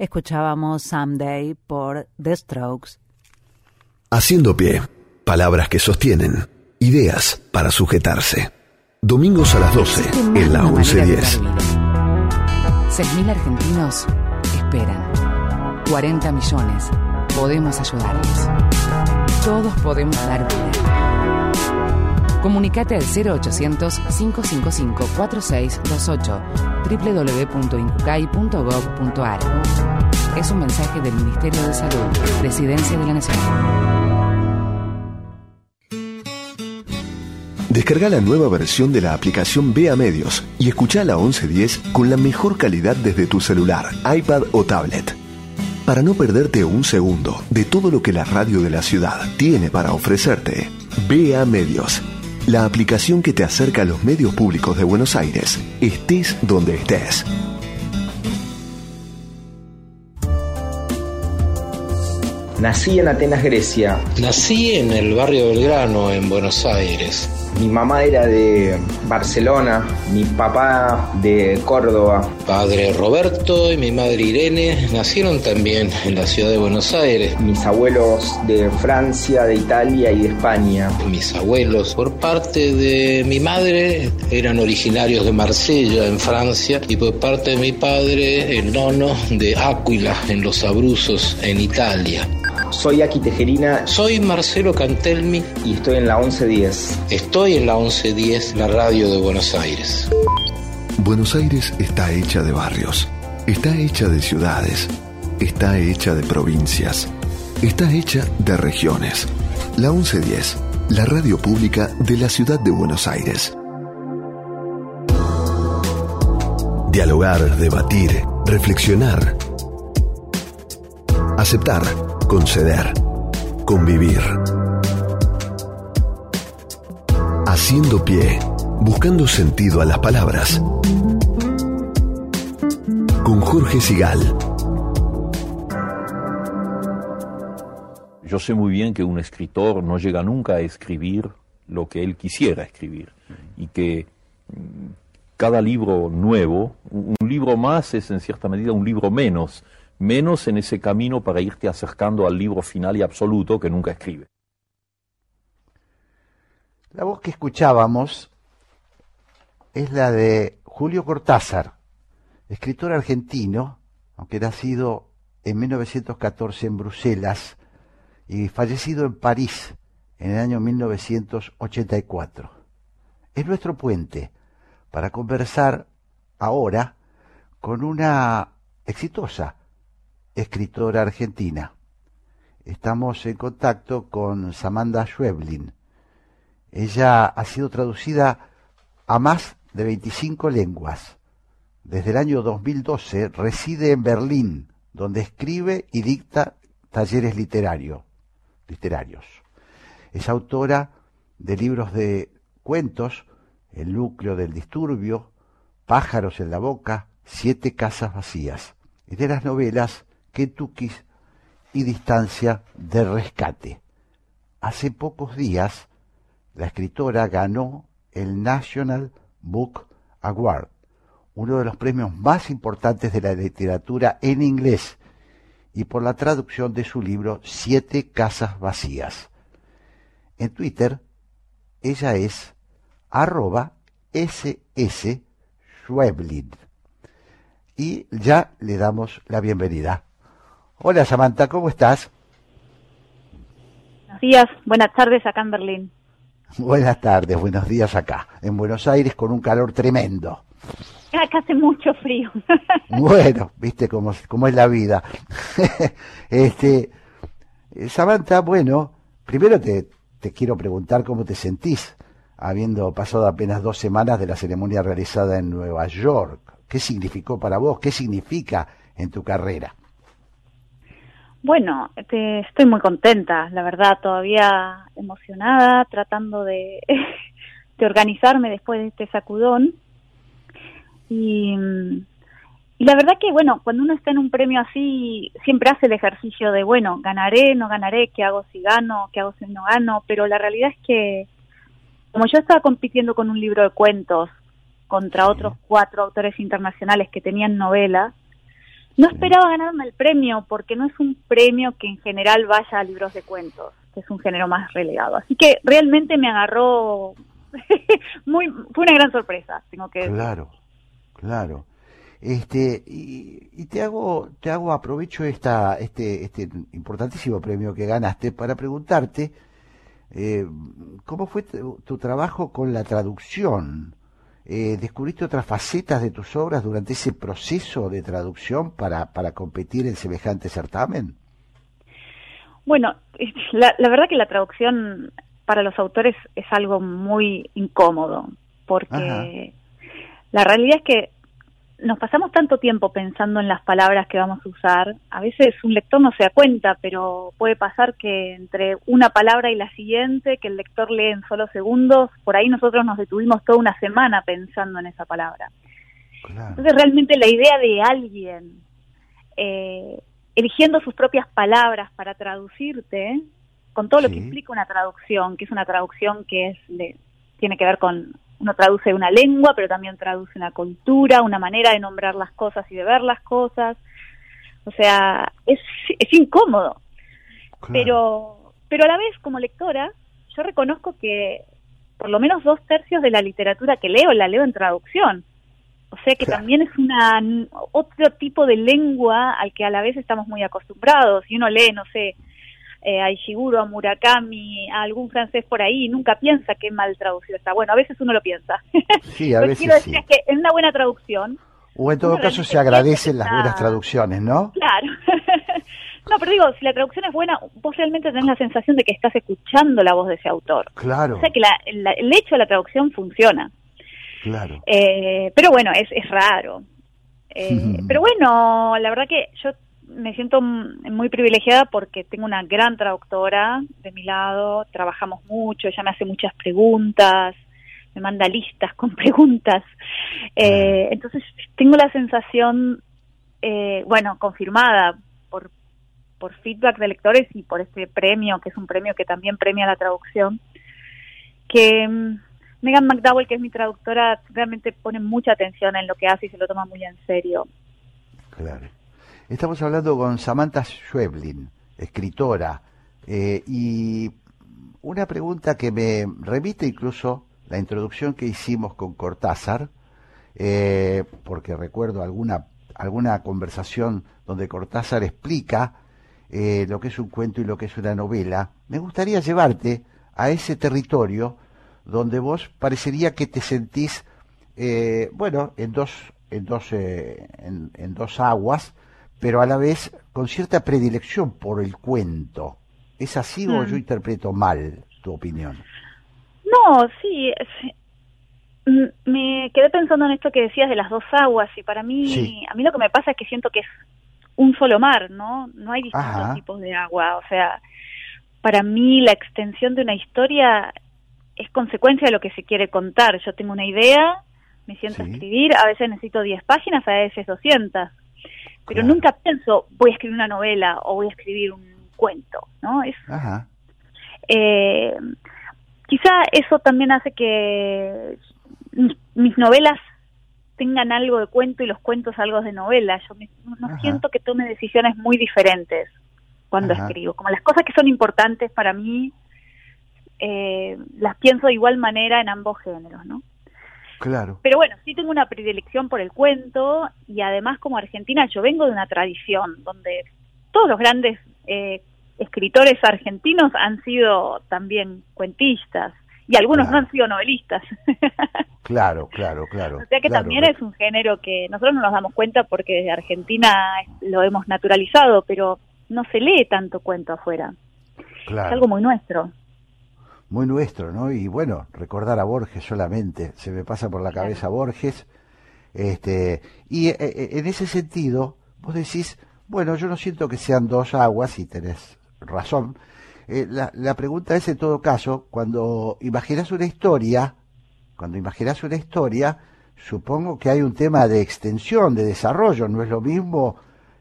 Escuchábamos Someday por The Strokes. Haciendo pie. Palabras que sostienen. Ideas para sujetarse. Domingos a las 12 en la 1110. 6.000 argentinos esperan. 40 millones. Podemos ayudarlos. Todos podemos dar vida. Comunicate al 0800-555-4628 www.incucay.gov.ar Es un mensaje del Ministerio de Salud, Presidencia de la Nación. Descarga la nueva versión de la aplicación Vea Medios y escucha la 1110 con la mejor calidad desde tu celular, iPad o tablet. Para no perderte un segundo de todo lo que la radio de la ciudad tiene para ofrecerte, Vea Medios, la aplicación que te acerca a los medios públicos de Buenos Aires, estés donde estés. Nací en Atenas, Grecia. Nací en el barrio Belgrano, en Buenos Aires. Mi mamá era de Barcelona, mi papá de Córdoba. Padre Roberto y mi madre Irene nacieron también en la ciudad de Buenos Aires. Mis abuelos de Francia, de Italia y de España. Mis abuelos, por parte de mi madre, eran originarios de Marsella, en Francia, y por parte de mi padre, el nono de Áquila, en los Abruzos, en Italia. Soy Aki Tejerina. Soy Marcelo Cantelmi. Y estoy en la 1110. Estoy en la 1110, la radio de Buenos Aires. Buenos Aires está hecha de barrios, está hecha de ciudades, está hecha de provincias, está hecha de regiones. La 1110, la radio pública de la ciudad de Buenos Aires. Dialogar, debatir, reflexionar. Aceptar, conceder, convivir. Haciendo pie, buscando sentido a las palabras. Con Jorge Sigal. Yo sé muy bien que un escritor no llega nunca a escribir lo que él quisiera escribir y que mm, cada libro nuevo, un un libro más es en cierta medida un libro menos, menos en ese camino para irte acercando al libro final y absoluto que nunca escribe. La voz que escuchábamos es la de Julio Cortázar, escritor argentino, aunque nacido en 1914 en Bruselas y fallecido en París en el año 1984. Es nuestro puente para conversar ahora con una exitosa escritora argentina. Estamos en contacto con Samantha Schweblin. Ella ha sido traducida a más de 25 lenguas. Desde el año 2012 reside en Berlín, donde escribe y dicta talleres literario- literarios. Es autora de libros de cuentos, El núcleo del disturbio, Pájaros en la boca, Siete casas vacías, y de las novelas Y Distancia de Rescate. Hace pocos días, la escritora ganó el National Book Award, uno de los premios más importantes de la literatura en inglés, y por la traducción de su libro Siete Casas Vacías. En Twitter, ella es arroba ss Schweblin. Y ya le damos la bienvenida. Hola Samantha, ¿cómo estás? Buenos días, buenas tardes acá en Berlín. Buenas tardes, buenos días acá, en Buenos Aires con un calor tremendo. Acá hace mucho frío. [LAUGHS] Bueno, viste cómo, cómo es la vida. [LAUGHS] este, eh, Samantha, bueno, primero te, te quiero preguntar cómo te sentís, habiendo pasado apenas dos semanas de la ceremonia realizada en Nueva York. ¿Qué significó para vos? ¿Qué significa en tu carrera? Bueno, te- estoy muy contenta, la verdad, todavía emocionada, tratando de, [LAUGHS] de organizarme después de este sacudón. Y, y la verdad que, bueno, cuando uno está en un premio así, siempre hace el ejercicio de, bueno, ganaré, no ganaré, qué hago si gano, qué hago si no gano, pero la realidad es que, como yo estaba compitiendo con un libro de cuentos contra otros cuatro autores internacionales que tenían novelas, no esperaba ganarme el premio porque no es un premio que en general vaya a libros de cuentos, que es un género más relegado. Así que realmente me agarró [LAUGHS] muy fue una gran sorpresa, tengo que decir. Claro, claro. Este, y, y te hago, te hago, aprovecho esta, este, este importantísimo premio que ganaste para preguntarte eh, cómo fue tu, tu trabajo con la traducción. Eh, ¿Descubriste otras facetas de tus obras durante ese proceso de traducción para, para competir en semejante certamen? Bueno, la, la verdad que la traducción para los autores es algo muy incómodo, porque la realidad es que nos pasamos tanto tiempo pensando en las palabras que vamos a usar, a veces un lector no se da cuenta, pero puede pasar que entre una palabra y la siguiente, que el lector lee en solo segundos, por ahí nosotros nos detuvimos toda una semana pensando en esa palabra. Entonces realmente la idea de alguien eh, eligiendo sus propias palabras para traducirte, con todo lo que implica una traducción, que es una traducción que es de- tiene que ver con, uno traduce una lengua, pero también traduce una cultura, una manera de nombrar las cosas y de ver las cosas. O sea, es, es incómodo. Pero, pero a la vez, como lectora, yo reconozco que por lo menos dos tercios de la literatura que leo la leo en traducción. O sea que también es una otro tipo de lengua al que a la vez estamos muy acostumbrados. Si uno lee, no sé, eh, a Ishiguro, a Murakami, a algún francés por ahí, nunca piensa que mal traducido está. Bueno, a veces uno lo piensa. [LAUGHS] Sí, a veces quiero decir sí. es que en una buena traducción, O en todo caso se agradecen las buenas traducciones, ¿no? Claro. [LAUGHS] no, pero digo, si la traducción es buena, vos realmente tenés la sensación de que estás escuchando la voz de ese autor. Claro, O sea que la- la- el hecho de la traducción funciona. claro. Eh, pero bueno, es, es raro. Eh, [LAUGHS] pero bueno, la verdad que yo me siento muy privilegiada porque tengo una gran traductora de mi lado, trabajamos mucho, ella me hace muchas preguntas, me manda listas con [LAUGHS] preguntas. Eh, entonces tengo la sensación, eh, bueno, confirmada por, por feedback de lectores y por este premio, que es un premio que también premia la traducción, que mm, Megan McDowell, que es mi traductora, realmente pone mucha atención en lo que hace y se lo toma muy en serio. Claro. Estamos hablando con Samantha Schweblin, escritora, eh, y una pregunta que me remite incluso la introducción que hicimos con Cortázar, eh, porque recuerdo alguna, alguna conversación donde Cortázar explica eh, lo que es un cuento y lo que es una novela. Me gustaría llevarte a ese territorio donde vos parecería que te sentís, bueno, en dos, en dos, en dos aguas, pero a la vez con cierta predilección por el cuento. ¿Es así o Mm. yo interpreto mal tu opinión? No, sí, es- mm, me quedé pensando en esto que decías de las dos aguas y para mí, Sí. a mí lo que me pasa es que siento que es un solo mar, ¿no? No hay distintos Ajá. tipos de agua, o sea, para mí la extensión de una historia es consecuencia de lo que se quiere contar. Yo tengo una idea, me siento a escribir, a veces necesito 10 páginas, a veces 200, pero nunca pienso voy a escribir una novela o voy a escribir un cuento, ¿no? Es Ajá. eh, quizá eso también hace que mis, mis novelas tengan algo de cuento y los cuentos algo de novela. Yo me- no Ajá. siento que tome decisiones muy diferentes cuando Ajá. escribo. Como las cosas que son importantes para mí, eh, las pienso de igual manera en ambos géneros, ¿no? Claro. Pero bueno, sí tengo una predilección por el cuento y además como argentina yo vengo de una tradición donde todos los grandes eh, escritores argentinos han sido también cuentistas y algunos Claro. no han sido novelistas. [LAUGHS] Claro, claro, claro. o sea que claro. también es un género que nosotros no nos damos cuenta porque desde Argentina lo hemos naturalizado, pero no se lee tanto cuento afuera. Claro. Es algo muy nuestro. Muy nuestro, ¿no? Y bueno, recordar a Borges solamente, se me pasa por la cabeza Borges, este, y eh, eh, en ese sentido, vos decís, bueno, yo no siento que sean dos aguas, y tenés razón. Eh, la, la pregunta es, en todo caso, cuando imaginas una historia, cuando imaginas una historia, supongo que hay un tema de extensión, de desarrollo, no es lo mismo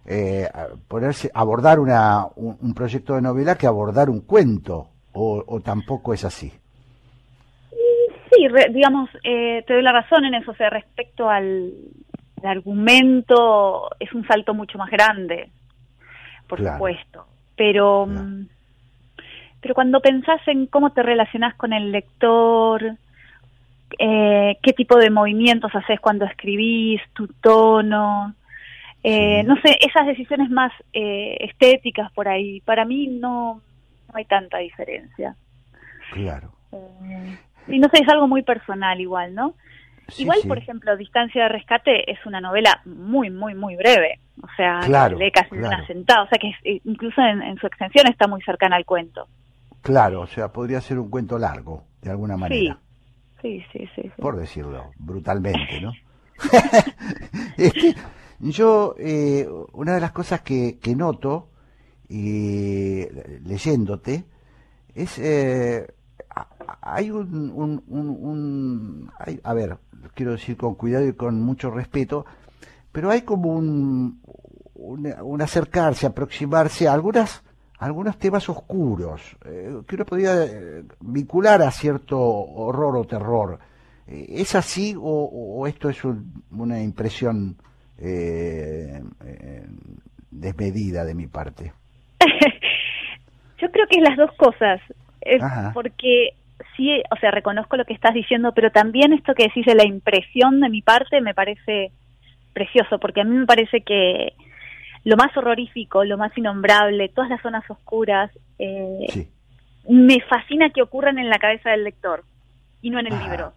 eh, ponerse, abordar una, un, un proyecto de novela que abordar un cuento, o, o tampoco es así. Sí, re- digamos, eh, te doy la razón en eso. O sea, respecto al, al argumento, es un salto mucho más grande, por Claro. supuesto. Pero, mm, pero cuando pensás en cómo te relacionás con el lector, eh, qué tipo de movimientos haces cuando escribís, tu tono, eh, no sé, esas decisiones más eh, estéticas por ahí, para mí no, no hay tanta diferencia. Claro. Eh, y no sé, es algo muy personal igual, ¿no? Sí, igual, sí. por ejemplo, Distancia de Rescate es una novela muy, muy, muy breve. O sea, Claro, lee casi claro. una sentada. O sea, que es- eh, incluso en, en su extensión está muy cercana al cuento. Claro, o sea, podría ser un cuento largo, de alguna manera, Sí, sí, sí. sí. por decirlo brutalmente, ¿no? [LAUGHS] [LAUGHS] Este, yo, eh, una de las cosas que, que noto, y leyéndote, es, eh, hay un, un, un- hay- a ver, quiero decir con cuidado y con mucho respeto, pero hay como un, un, acercarse, aproximarse a algunas, algunos temas oscuros eh, que uno podría eh, vincular a cierto horror o terror. Eh, ¿Es así o, o esto es un- una impresión eh, desmedida de mi parte? Yo creo que es las dos cosas, Ajá. porque sí, o sea, reconozco lo que estás diciendo, pero también esto que decís de la impresión de mi parte me parece precioso, porque a mí me parece que lo más horrorífico, lo más innombrable, todas las zonas oscuras, eh, me fascina que ocurran en la cabeza del lector y no en el libro.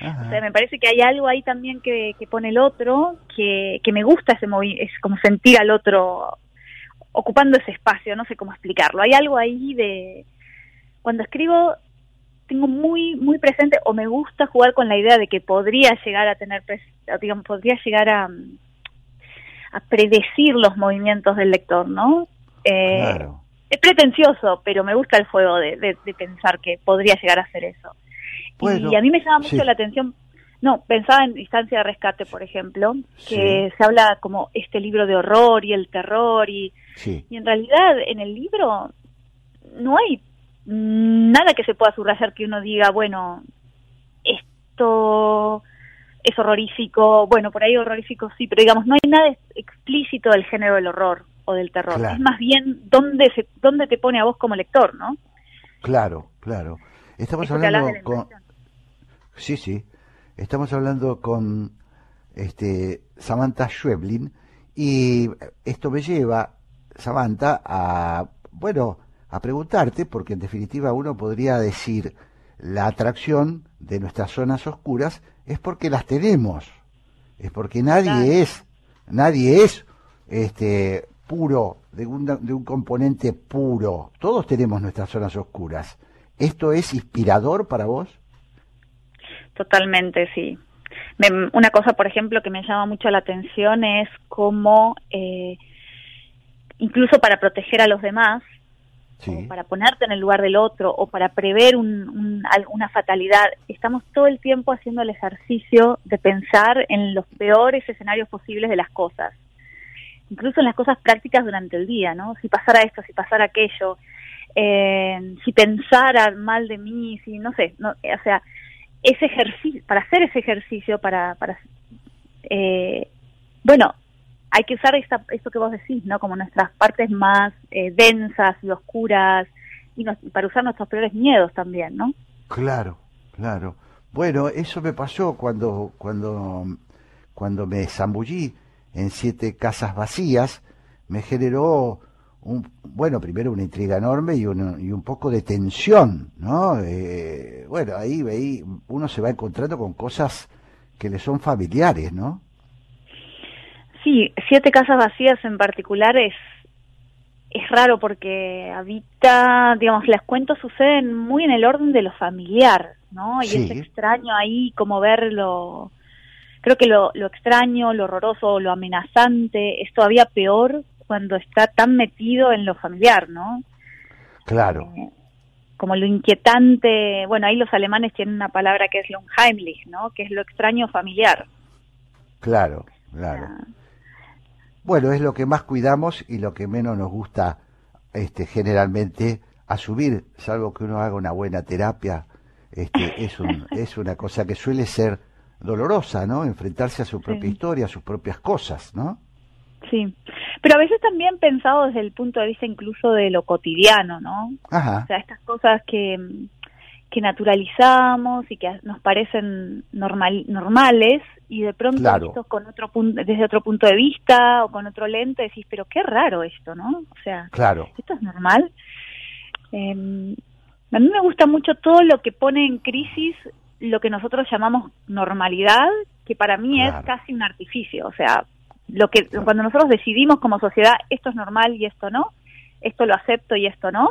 O sea, me parece que hay algo ahí también que, que pone el otro, que, que me gusta ese movimiento, es como sentir al otro ocupando ese espacio, no sé cómo explicarlo. Hay algo ahí de... Cuando escribo tengo muy muy presente o me gusta jugar con la idea de que podría llegar a tener, digamos, podría llegar a, mm, a predecir los movimientos del lector, ¿no? Eh, Claro. Es pretencioso, pero me gusta el juego de, de- de pensar que podría llegar a hacer eso. Bueno, y a mí me llama mucho sí. la atención, no, pensaba en Distancia de Rescate, por ejemplo, que Sí. se habla como este libro de horror y el terror, y, Sí. y en realidad en el libro no hay nada que se pueda subrayar que uno diga, bueno, esto es horrorífico, bueno, por ahí horrorífico sí, pero digamos, no hay nada ex- explícito del género del horror o del terror. Claro. Es más bien dónde, se, dónde te pone a vos como lector, ¿no? Claro, claro. Estamos Eso hablando con... Sí, sí. Estamos hablando con este, Samantha Schweblin y esto me lleva, Samantha, a, bueno, a preguntarte, porque en definitiva uno podría decir la atracción de nuestras zonas oscuras es porque las tenemos, es porque nadie es, nadie es este puro, de un, de un componente puro, todos tenemos nuestras zonas oscuras. ¿Esto es inspirador para vos? Totalmente, sí. Me- una cosa, por ejemplo, que me llama mucho la atención es cómo, eh, incluso para proteger a los demás, o para ponerte en el lugar del otro, o para prever un- una fatalidad, estamos todo el tiempo haciendo el ejercicio de pensar en los peores escenarios posibles de las cosas. Incluso en las cosas prácticas durante el día, ¿no? Si pasara esto, si pasara aquello, eh, si pensara mal de mí, si no sé, no, o sea, ese ejercicio, para hacer ese ejercicio, para, para eh, bueno, hay que usar esta, esto que vos decís, ¿no? Como nuestras partes más eh, densas y oscuras, y, nos- para usar nuestros peores miedos también, ¿no? Claro, claro. Bueno, eso me pasó cuando, cuando, cuando me zambullí en siete casas vacías, me generó un, bueno, primero una intriga enorme y un, y un poco de tensión, ¿no? Eh, bueno, ahí, ahí uno se va encontrando con cosas que le son familiares, ¿no? Sí, Siete Casas Vacías en particular es, es raro porque habita, digamos, los cuentos suceden muy en el orden de lo familiar, ¿no? Y Sí. es extraño ahí como verlo, creo que lo, lo extraño, lo horroroso, lo amenazante es todavía peor cuando está tan metido en lo familiar, ¿no? Claro, Como lo inquietante, bueno, ahí los alemanes tienen una palabra que es lo unheimlich, ¿no? Que es lo extraño familiar. claro, claro. Bueno, es lo que más cuidamos y lo que menos nos gusta este, generalmente asumir, salvo que uno haga una buena terapia, este, [LAUGHS] es, un, es una cosa que suele ser dolorosa, ¿no? Enfrentarse a su propia Sí. historia, a sus propias cosas, ¿no? Sí, pero a veces también pensado desde el punto de vista incluso de lo cotidiano, ¿no? Ajá. O sea, estas cosas que, que naturalizamos y que nos parecen normal, normales y de pronto Claro. vistos con otro punto, desde otro punto de vista o con otro lente decís, pero qué raro esto, ¿no? O sea, Claro. esto es normal. Eh, a mí me gusta mucho todo lo que pone en crisis lo que nosotros llamamos normalidad, que para mí es casi un artificio. O sea, lo que cuando nosotros decidimos como sociedad esto es normal y esto no, esto lo acepto y esto no,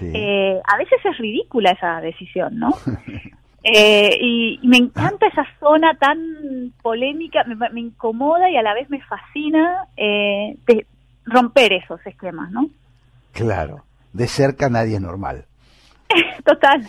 eh, a veces es ridícula esa decisión, ¿no? [LAUGHS] Eh, y, y me encanta esa zona tan polémica, me, me incomoda y a la vez me fascina eh, de romper esos esquemas, ¿no? Claro. De cerca nadie es normal. [LAUGHS] Total.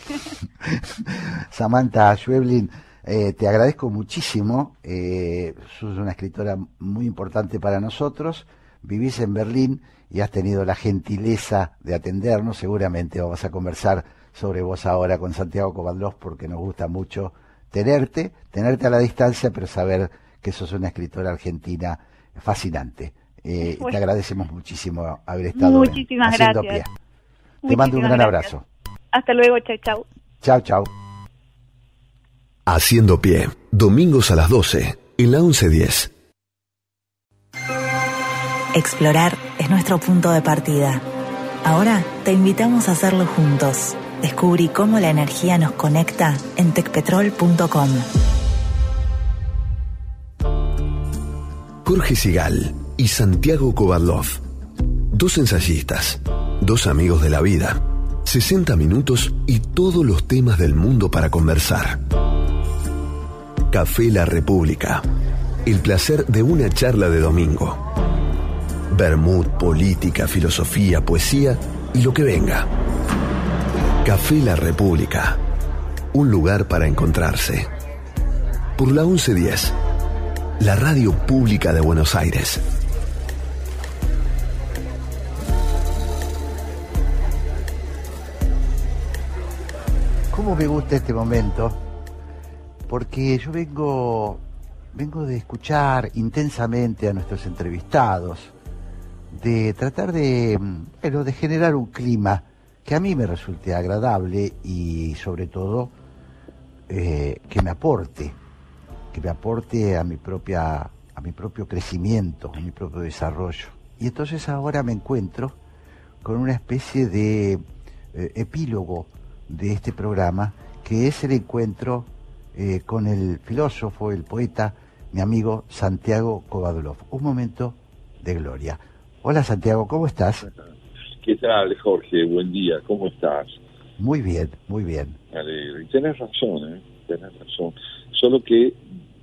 [LAUGHS] Samantha Schweblin, eh, te agradezco muchísimo. Eh, sos una escritora muy importante para nosotros. vivís en Berlín y has tenido la gentileza de atendernos. Seguramente vamos a conversar sobre vos ahora con Santiago Covadlós porque nos gusta mucho tenerte, tenerte a la distancia, pero saber que sos una escritora argentina fascinante. Eh, Bueno. te agradecemos muchísimo haber estado en- Muchísimas haciendo gracias. pie. Te mando un gran gracias. abrazo. Hasta luego, chau, chau. Chao, chao. Haciendo pie, domingos a las 12, en la 1110. Explorar es nuestro punto de partida. Ahora te invitamos a hacerlo juntos. Descubrí cómo la energía nos conecta en tecpetrol.com. Jorge Sigal y Santiago Kovadlov. Dos ensayistas, dos amigos de la vida. 60 minutos y todos los temas del mundo para conversar. Café La República. El placer de una charla de domingo. Bermud, política, filosofía, poesía y lo que venga. Café La República. Un lugar para encontrarse. Por la 1110. La radio pública de Buenos Aires. ¿Cómo me gusta este momento? Porque yo vengo, vengo de escuchar intensamente a nuestros entrevistados, de tratar de, bueno, de generar un clima que a mí me resulte agradable y sobre todo eh, que me aporte, que me aporte a mi propia, a mi propio crecimiento, a mi propio desarrollo. Y entonces ahora me encuentro con una especie de eh, epílogo de este programa, que es el encuentro eh, con el filósofo, el poeta, mi amigo Santiago Kovadlov. Un momento de gloria. Hola Santiago, ¿cómo estás? ¿Qué tal, Jorge? Buen día, ¿cómo estás? Muy bien, muy bien. Me alegro. Y tenés razón, ¿eh? Tenés razón. Solo que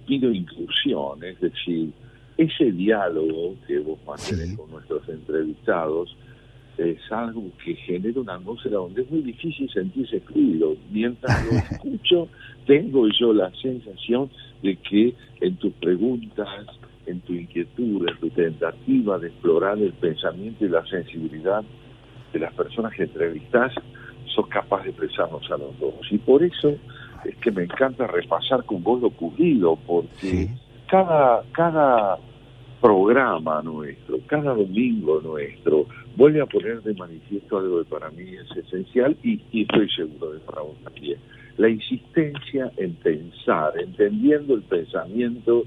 pido inclusión, es decir, ese diálogo que vos mantenés con nuestros entrevistados es algo que genera una atmósfera donde es muy difícil sentirse excluido. Mientras lo [LAUGHS] escucho, tengo yo la sensación de que en tus preguntas, en tu inquietud, en tu tentativa de explorar el pensamiento y la sensibilidad de las personas que entrevistas, sos capaz de expresarnos a los dos. Y por eso es que me encanta repasar con vos lo ocurrido, porque cada, cada programa nuestro, cada domingo nuestro, vuelve a poner de manifiesto algo que para mí es esencial y, y estoy seguro de para vos también. La insistencia en pensar, entendiendo el pensamiento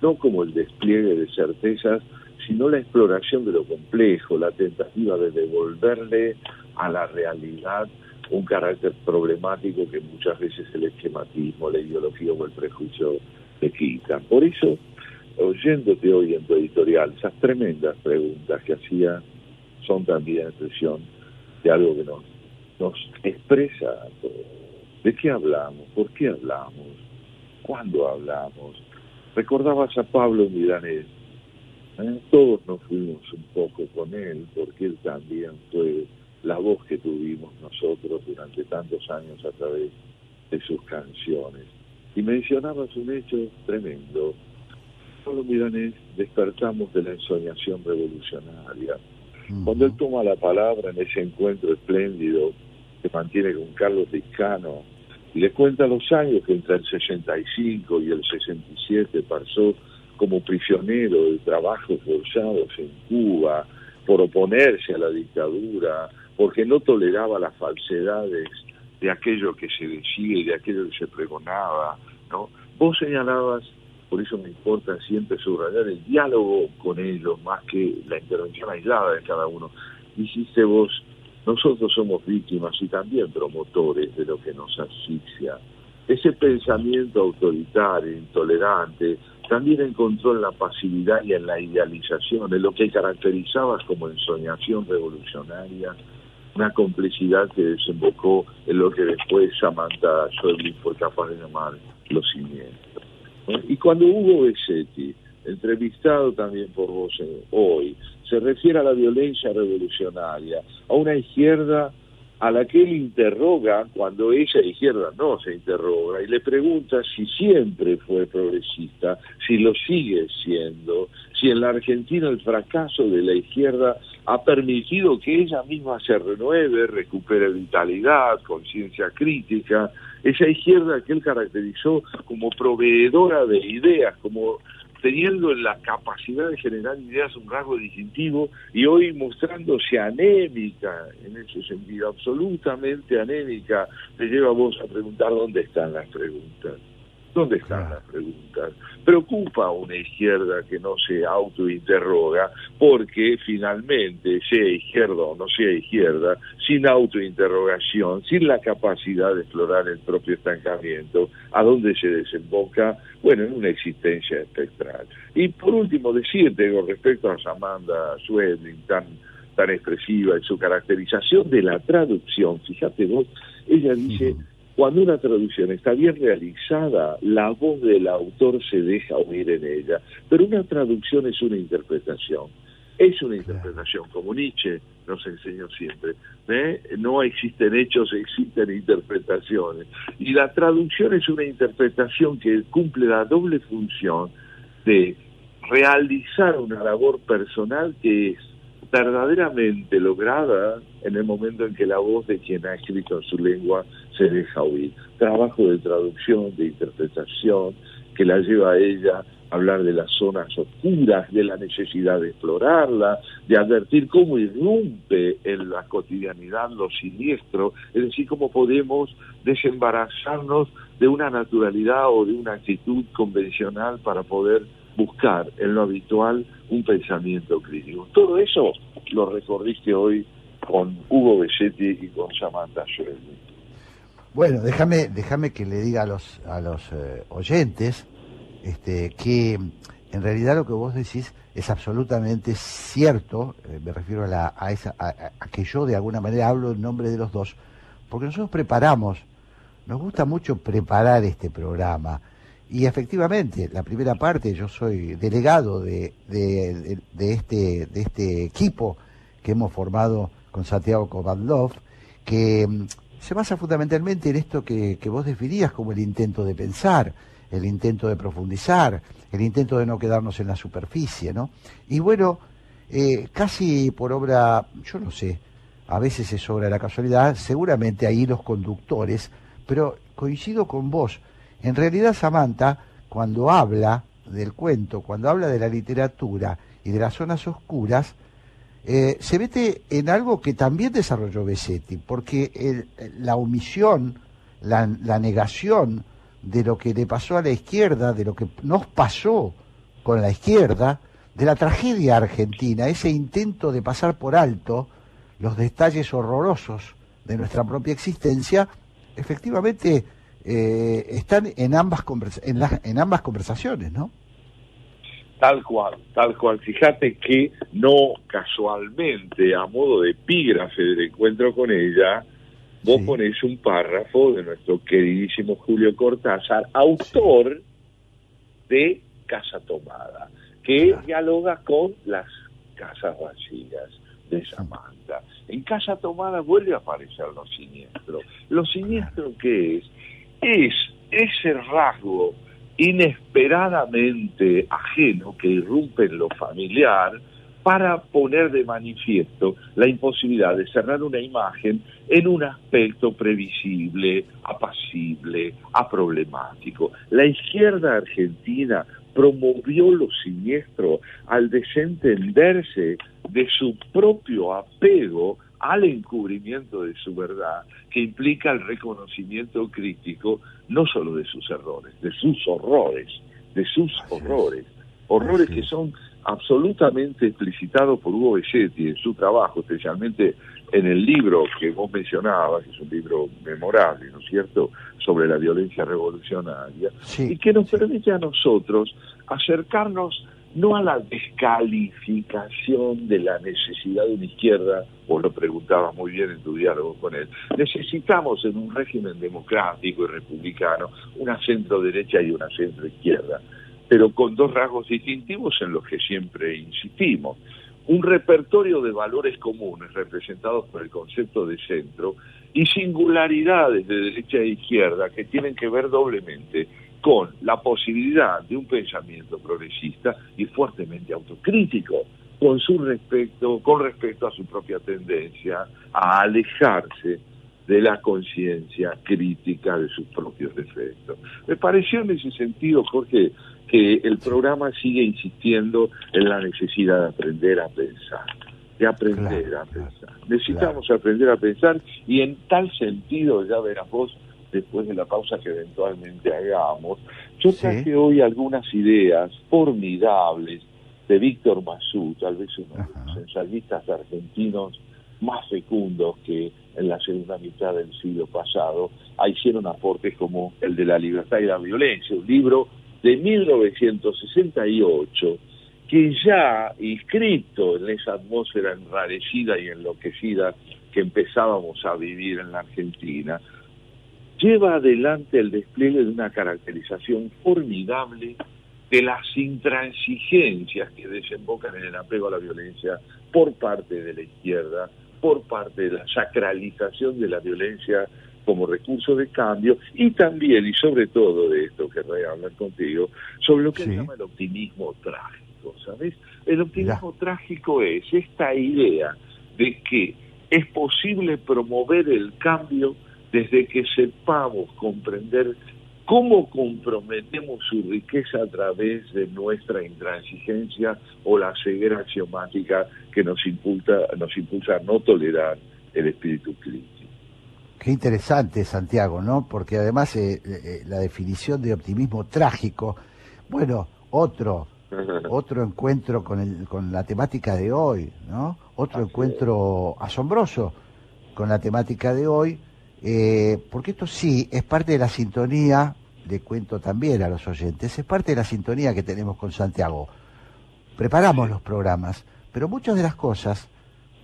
no como el despliegue de certezas, sino la exploración de lo complejo, la tentativa de devolverle a la realidad un carácter problemático que muchas veces el esquematismo, la ideología o el prejuicio le quitan. Por eso, oyéndote hoy en tu editorial, esas tremendas preguntas que hacía son también expresión de algo que nos, nos expresa a todos. ¿De qué hablamos? ¿Por qué hablamos? ¿Cuándo hablamos? Recordabas a Pablo Milanés. ¿eh? Todos nos fuimos un poco con él, porque él también fue la voz que tuvimos nosotros durante tantos años a través de sus canciones. Y mencionabas un hecho tremendo. Pablo Milanés despertamos de la ensoñación revolucionaria. Cuando él toma la palabra en ese encuentro espléndido que mantiene con Carlos Tiscano y le cuenta los años que entre el 65 y el 67 pasó como prisionero de trabajos forzados en Cuba por oponerse a la dictadura, porque no toleraba las falsedades de aquello que se decía y de aquello que se pregonaba, ¿no? Vos señalabas, por eso me importa siempre subrayar el diálogo con ellos más que la intervención aislada de cada uno. Dijiste vos, nosotros somos víctimas y también promotores de lo que nos asfixia. Ese pensamiento autoritario, intolerante, también encontró en la pasividad y en la idealización, en lo que caracterizabas como ensoñación revolucionaria, una complicidad que desembocó en lo que después Samantha Schweblin fue capaz de llamar los cimientos. Y cuando Hugo Bessetti, entrevistado también por vos eh, hoy, se refiere a la violencia revolucionaria, a una izquierda a la que él interroga cuando esa izquierda no se interroga y le pregunta si siempre fue progresista, si lo sigue siendo, si si en la Argentina el fracaso de la izquierda ha permitido que ella misma se renueve, recupere vitalidad, conciencia crítica, esa izquierda que él caracterizó como proveedora de ideas, como teniendo la capacidad de generar ideas un rasgo distintivo y hoy mostrándose anémica en ese sentido, absolutamente anémica, te lleva a vos a preguntar dónde están las preguntas. ¿Dónde están las preguntas? Preocupa a una izquierda que no se autointerroga porque finalmente, sea izquierda o no sea izquierda, sin autointerrogación, sin la capacidad de explorar el propio estancamiento, ¿a dónde se desemboca? Bueno, en una existencia espectral. Y por último, decirte con respecto a Samantha Schweblin, tan tan expresiva en su caracterización de la traducción, fíjate vos, ella dice, cuando una traducción está bien realizada, la voz del autor se deja oír en ella, pero una traducción es una interpretación. Es una interpretación, como Nietzsche nos enseñó siempre. ¿eh? No existen hechos, existen interpretaciones. Y la traducción es una interpretación que cumple la doble función de realizar una labor personal que es verdaderamente lograda en el momento en que la voz de quien ha escrito en su lengua se deja oír. Trabajo de traducción, de interpretación, que la lleva a ella a hablar de las zonas oscuras, de la necesidad de explorarla, de advertir cómo irrumpe en la cotidianidad lo siniestro, es decir, cómo podemos desembarazarnos de una naturalidad o de una actitud convencional para poder buscar en lo habitual un pensamiento crítico. Todo eso lo recorriste hoy con Hugo Besetti y con Samantha Schweblin. Bueno, déjame, déjame que le diga a los, a los eh, oyentes este, que en realidad lo que vos decís es absolutamente cierto, eh, me refiero a, la, a, esa, a, a que yo de alguna manera hablo en nombre de los dos, porque nosotros preparamos, nos gusta mucho preparar este programa. Y efectivamente, la primera parte, yo soy delegado de, de, de- este, de este equipo que hemos formado con Santiago Kovadlov, que mm, se basa fundamentalmente en esto que, que vos definías como el intento de pensar, el intento de profundizar, el intento de no quedarnos en la superficie, ¿no? Y bueno, eh, casi por obra, yo no sé, a veces es obra de la casualidad, seguramente ahí los conductores, pero coincido con vos. En realidad, Samantha, cuando habla del cuento, cuando habla de la literatura y de las zonas oscuras, eh, se mete en algo que también desarrolló Besetti, porque la omisión, la, la negación de lo que le pasó a la izquierda, de lo que nos pasó con la izquierda, de la tragedia argentina, ese intento de pasar por alto los detalles horrorosos de nuestra propia existencia, efectivamente eh, están en ambas, conversa- en, las- en ambas conversaciones, ¿no? Tal cual, tal cual. Fíjate que no casualmente, a modo de epígrafe del encuentro con ella, vos ponés un párrafo de nuestro queridísimo Julio Cortázar, autor de Casa Tomada, que dialoga con las casas vacías de Samantha. En Casa Tomada vuelve a aparecer lo siniestro. Lo siniestro que es, es ese rasgo inesperadamente ajeno que irrumpe en lo familiar para poner de manifiesto la imposibilidad de cerrar una imagen en un aspecto previsible, apacible, aproblemático. La izquierda argentina promovió lo siniestro al desentenderse de su propio apego al encubrimiento de su verdad, que implica el reconocimiento crítico no solo de sus errores, de sus horrores, de sus horrores, horrores que son absolutamente explicitados por Hugo Besetti en su trabajo, especialmente en el libro que vos mencionabas, que es un libro memorable, ¿no es cierto?, sobre la violencia revolucionaria, y que nos permite a nosotros acercarnos no a la descalificación de la necesidad de una izquierda, vos lo preguntabas muy bien en tu diálogo con él, necesitamos en un régimen democrático y republicano una centro derecha y una centro izquierda, pero con dos rasgos distintivos en los que siempre insistimos. Un repertorio de valores comunes representados por el concepto de centro y singularidades de derecha e izquierda que tienen que ver doblemente con la posibilidad de un pensamiento progresista y fuertemente autocrítico con su respecto, con respecto a su propia tendencia a alejarse de la conciencia crítica de sus propios defectos. Me pareció en ese sentido, Jorge, que el programa sigue insistiendo en la necesidad de aprender a pensar, de aprender a pensar. Necesitamos aprender a pensar y en tal sentido, ya verás vos, después de la pausa que eventualmente hagamos, yo traje hoy algunas ideas formidables de Víctor Masú, tal vez uno de los ensayistas argentinos más fecundos que en la segunda mitad del siglo pasado, hicieron aportes como el de la libertad y la violencia, un libro de 1968 que ya inscrito en esa atmósfera enrarecida y enloquecida que empezábamos a vivir en la Argentina, lleva adelante el despliegue de una caracterización formidable de las intransigencias que desembocan en el apego a la violencia por parte de la izquierda, por parte de la sacralización de la violencia como recurso de cambio y también y sobre todo de esto que voy a hablar contigo, sobre lo que se llama el optimismo trágico, ¿sabes? El optimismo trágico es esta idea de que es posible promover el cambio desde que sepamos comprender cómo comprometemos su riqueza a través de nuestra intransigencia o la ceguera axiomática que nos impulsa, nos impulsa a no tolerar el espíritu crítico. Qué interesante, Santiago, ¿no? Porque además eh, eh, la definición de optimismo trágico, bueno, otro, otro encuentro con, el, con la temática de hoy, ¿no? Otro encuentro asombroso con la temática de hoy, eh, porque esto sí es parte de la sintonía, le cuento también a los oyentes, es parte de la sintonía que tenemos con Santiago. Preparamos los programas, pero muchas de las cosas,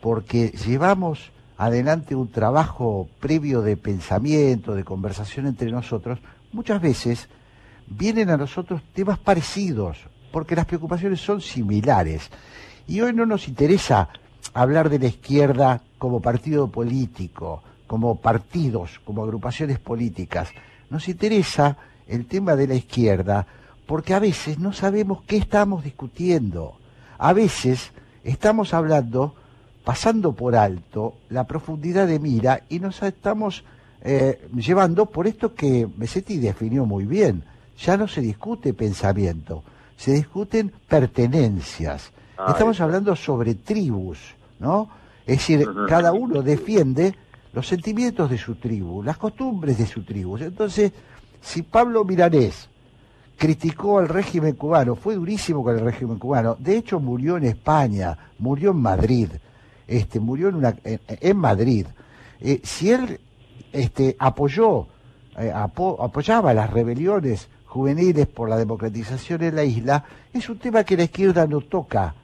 porque llevamos adelante un trabajo previo de pensamiento, de conversación entre nosotros, muchas veces vienen a nosotros temas parecidos, porque las preocupaciones son similares. Y hoy no nos interesa hablar de la izquierda como partido político, como partidos, como agrupaciones políticas. Nos interesa el tema de la izquierda porque a veces no sabemos qué estamos discutiendo. A veces estamos hablando, pasando por alto la profundidad de mira y nos estamos eh, llevando por esto que Besetti definió muy bien. Ya no se discute pensamiento, se discuten pertenencias. Estamos hablando sobre tribus, ¿no? Es decir, cada uno defiende los sentimientos de su tribu, las costumbres de su tribu. Entonces, si Pablo Milanés criticó al régimen cubano, fue durísimo con el régimen cubano, de hecho murió en España, murió en Madrid, este, murió en, una, en, Madrid. Eh, si él este, apoyó, eh, apo- apoyaba las rebeliones juveniles por la democratización en la isla, es un tema que la izquierda no toca.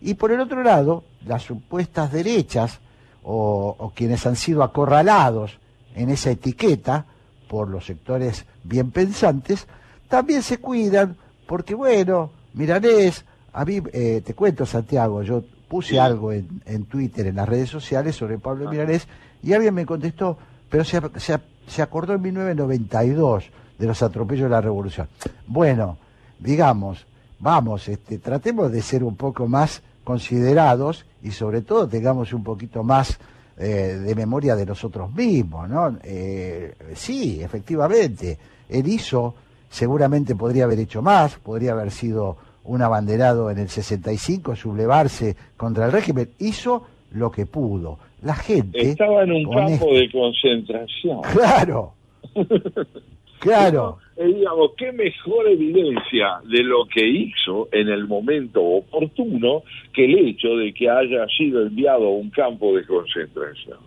Y por el otro lado, las supuestas derechas o, o quienes han sido acorralados en esa etiqueta por los sectores bien pensantes, también se cuidan porque, bueno, Miranés, a mí, eh, te cuento Santiago, yo puse algo en, en Twitter, en las redes sociales sobre Pablo Milanés y alguien me contestó, pero se, se, se acordó en 1992 de los atropellos de la revolución. Bueno, digamos, vamos, este, tratemos de ser un poco más considerados y sobre todo tengamos un poquito más eh, de memoria de nosotros mismos, ¿no? Eh, sí, efectivamente, él hizo, seguramente podría haber hecho más, podría haber sido un abanderado en el 65, sublevarse contra el régimen, hizo lo que pudo. La gente... Estaba en un campo esto- de concentración. [LAUGHS] Claro, [LAUGHS] claro. Eh, digamos, qué mejor evidencia de lo que hizo en el momento oportuno que el hecho de que haya sido enviado a un campo de concentración.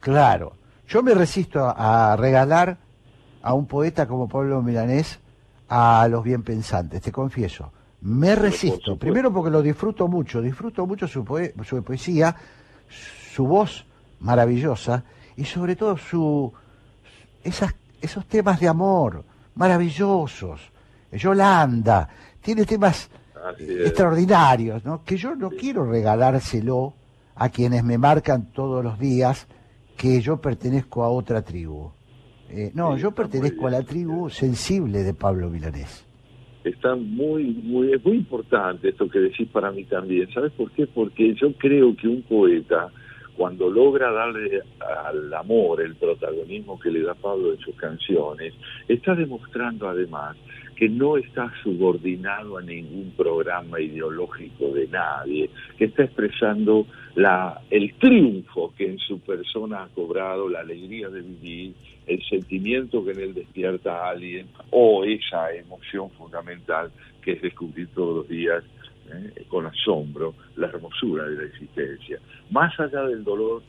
Claro. Yo me resisto a, regalar a un poeta como Pablo Milanés a los bien pensantes, te confieso. Me resisto. Primero porque lo disfruto mucho, disfruto mucho su, poe- su poesía, su voz maravillosa y sobre todo su esas, esos temas de amor maravillosos. Yolanda tiene temas es. extraordinarios, ¿no? Que yo no quiero regalárselo a quienes me marcan todos los días que yo pertenezco a otra tribu. Eh, no, Sí, yo pertenezco a la tribu sensible de Pablo Milanés. Está muy, muy, es muy importante esto que decís para mí también. ¿Sabes por qué? Porque yo creo que un poeta, cuando logra darle al amor el protagonismo que le da Pablo en sus canciones, está demostrando además que no está subordinado a ningún programa ideológico de nadie, que está expresando la, el triunfo que en su persona ha cobrado, la alegría de vivir, el sentimiento que en él despierta a alguien o esa emoción fundamental que es descubrir todos los días eh, con asombro la hermosura de la existencia. Más allá del dolor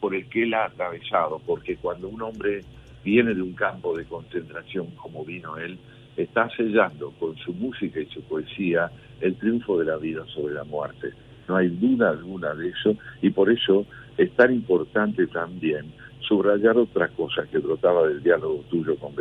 por el que él ha atravesado, porque cuando un hombre viene de un campo de concentración como vino él, está sellando con su música y su poesía el triunfo de la vida sobre la muerte. No hay duda alguna de eso y por eso es tan importante también subrayar otra cosa que brotaba del diálogo tuyo con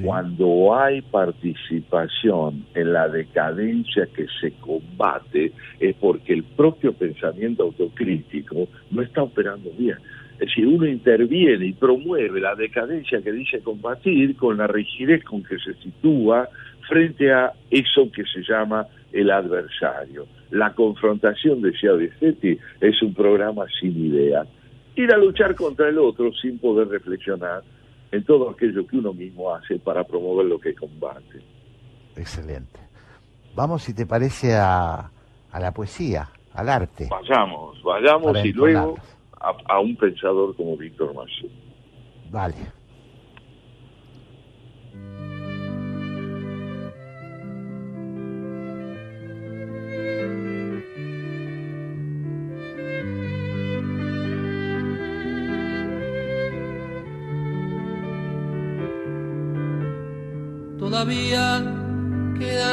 Cuando hay participación en la decadencia que se combate es porque el propio pensamiento autocrítico no está operando bien. Es decir, uno interviene y promueve la decadencia que dice combatir con la rigidez con que se sitúa frente a eso que se llama el adversario. La confrontación, decía Besetti, es un programa sin idea. Ir a luchar contra el otro sin poder reflexionar en todo aquello que uno mismo hace para promover lo que combate. Excelente. Vamos, si te parece, a, a la poesía, al arte. Vayamos, vayamos y luego a, a un pensador como Víctor Massú. Vale.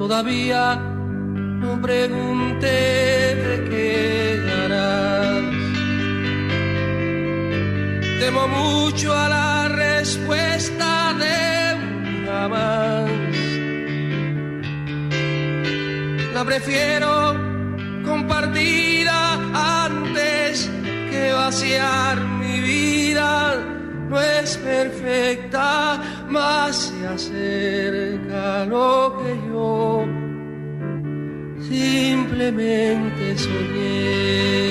Todavía no pregunté de qué harás. Temo mucho a la respuesta de un jamás. La prefiero compartida antes que vaciar mi vida. No es perfecta, más se acerca lo que yo simplemente soñé.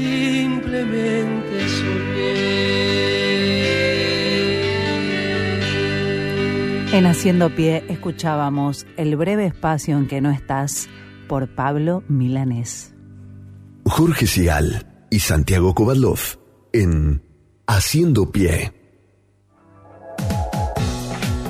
simplemente soñé. En Haciendo Pie escuchábamos El breve espacio en que no estás por Pablo Milanés. Jorge Sigal y Santiago Kovalov en Haciendo Pie.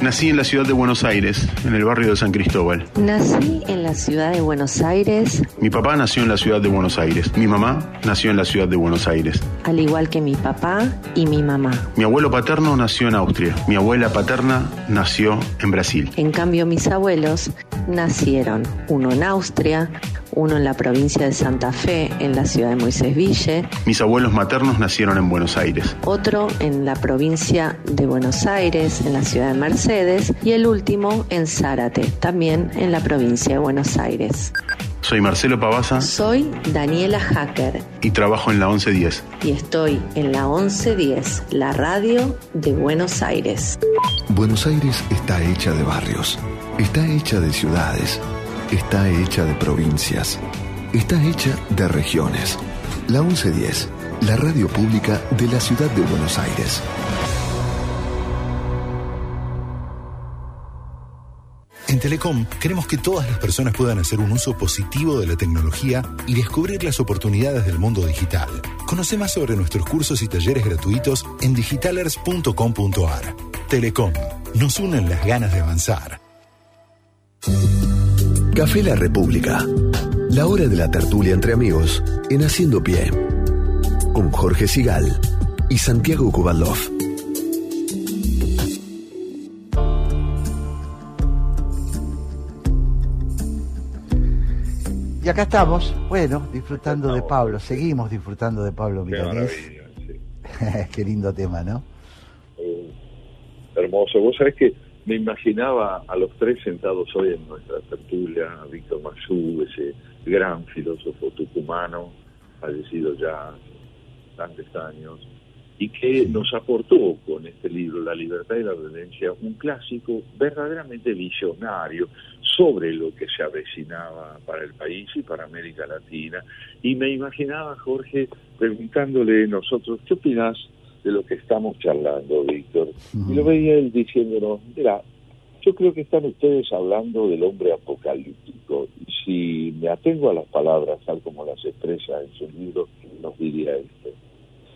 Nací en la ciudad de Buenos Aires, en el barrio de San Cristóbal. Nací en la ciudad de Buenos Aires, Mi papá nació en la ciudad de Buenos Aires. Mi mamá nació en la ciudad de Buenos Aires. al igual que mi papá y mi mamá. Mi abuelo paterno nació en Austria. Mi abuela paterna nació en Brasil. En cambio, mis abuelos nacieron, uno en Austria, uno en la provincia de Santa Fe, en la ciudad de Moisés Ville, Mis abuelos maternos nacieron en Buenos Aires. otro en la provincia de Buenos Aires, en la ciudad de Mercedes, y el último en Zárate, también en la provincia de Buenos Aires. Soy Marcelo Pavasa Soy Daniela Hacker y trabajo en la 1110. y estoy en la 1110, la radio de Buenos Aires. Buenos Aires está hecha de barrios, está hecha de ciudades, está hecha de provincias, está hecha de regiones. La 1110, la radio pública de la ciudad de Buenos Aires. En Telecom queremos que todas las personas puedan hacer un uso positivo de la tecnología y descubrir las oportunidades del mundo digital. Conoce más sobre nuestros cursos y talleres gratuitos en digitalers.com.ar. Telecom, nos unen las ganas de avanzar. Café La República. La hora de la tertulia entre amigos en Haciendo Pie. Con Jorge Sigal y Santiago Kovalov. Y acá estamos, bueno, disfrutando de Pablo, seguimos disfrutando de Pablo Milanés. [LAUGHS] Qué lindo tema, ¿no? Eh, hermoso. Vos sabés que me imaginaba a los tres sentados hoy en nuestra tertulia, a Víctor Mazú, ese gran filósofo tucumano, fallecido ya hace bastantes años, y que nos aportó con este libro, La libertad y la violencia, un clásico verdaderamente visionario sobre lo que se avecinaba para el país y para América Latina. Y me imaginaba, Jorge, preguntándole nosotros, ¿qué opinás de lo que estamos charlando, Víctor? Y lo veía él diciéndonos, mira, yo creo que están ustedes hablando del hombre apocalíptico. Y si me atengo a las palabras tal como las expresa en su libro, nos diría esto.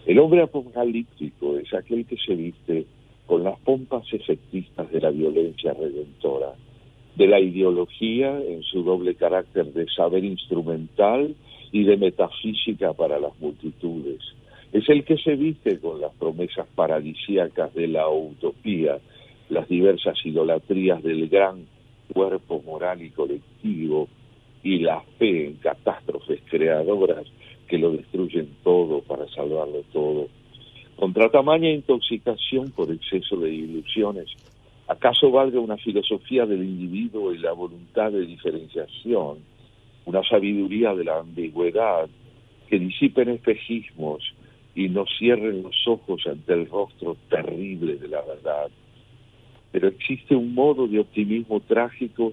El hombre apocalíptico es aquel que se viste con las pompas efectistas de la violencia redentora, de la ideología en su doble carácter de saber instrumental y de metafísica para las multitudes. Es el que se viste con las promesas paradisíacas de la utopía, las diversas idolatrías del gran cuerpo moral y colectivo y la fe en catástrofes creadoras que lo destruyen todo para salvarlo todo. Contra tamaña intoxicación por exceso de ilusiones, ¿acaso valga una filosofía del individuo y la voluntad de diferenciación, una sabiduría de la ambigüedad que disipen espejismos y nos cierren los ojos ante el rostro terrible de la verdad? Pero existe un modo de optimismo trágico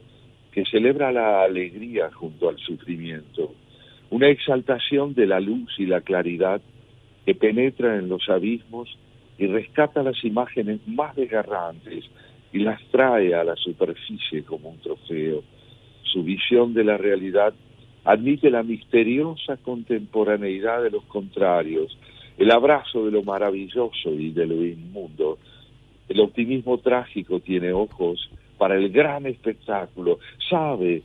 que celebra la alegría junto al sufrimiento, una exaltación de la luz y la claridad que penetra en los abismos y rescata las imágenes más desgarrantes y las trae a la superficie como un trofeo. Su visión de la realidad admite la misteriosa contemporaneidad de los contrarios, el abrazo de lo maravilloso y de lo inmundo. El optimismo trágico tiene ojos para el gran espectáculo, sabe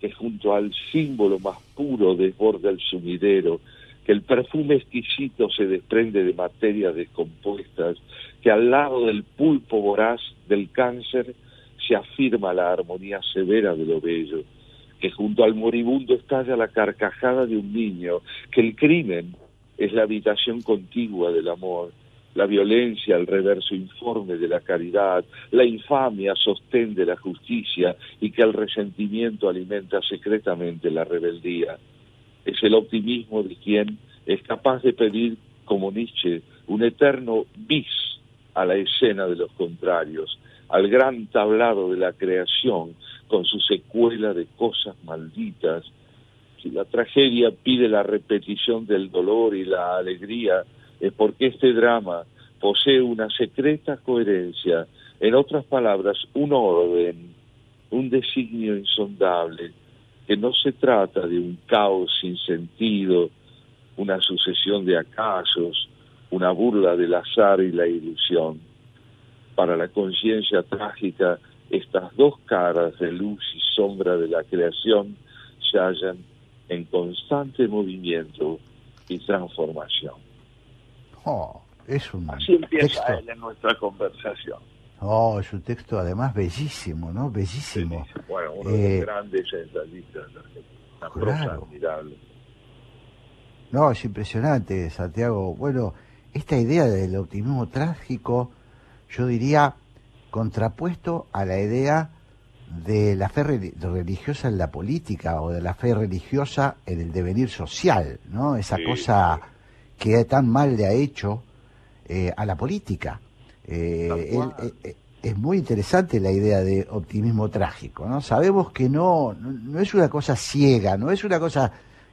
que junto al símbolo más puro desborda el sumidero, que el perfume exquisito se desprende de materias descompuestas, que al lado del pulpo voraz del cáncer se afirma la armonía severa de lo bello, que junto al moribundo estalla la carcajada de un niño, que el crimen es la habitación contigua del amor, la violencia el reverso informe de la caridad, la infamia sostén de la justicia y que el resentimiento alimenta secretamente la rebeldía. Es el optimismo de quien es capaz de pedir, como Nietzsche, un eterno bis a la escena de los contrarios, al gran tablado de la creación con su secuela de cosas malditas. Si la tragedia pide la repetición del dolor y la alegría, es porque este drama posee una secreta coherencia, en otras palabras, un orden, un designio insondable, que no se trata de un caos sin sentido, una sucesión de acasos, una burla del azar y la ilusión. Para la conciencia trágica, estas dos caras de luz y sombra de la creación se hallan en constante movimiento y transformación. Oh, es un Así empieza texto. él en nuestra conversación. Oh, es un texto además bellísimo, ¿no? Bellísimo. Bueno, uno de Eh, los grandes ensayistas. Una claro. prosa admirable. No, es impresionante, Santiago. Bueno, esta idea del optimismo trágico, yo diría, contrapuesto a la idea de la fe reli- religiosa en la política o de la fe religiosa en el devenir social, ¿no? Esa Sí. cosa que tan mal le ha hecho eh, a la política. Eh, él- eh, es muy interesante la idea de optimismo trágico, ¿no? Sabemos que no, no, no es una cosa ciega, no es una cosa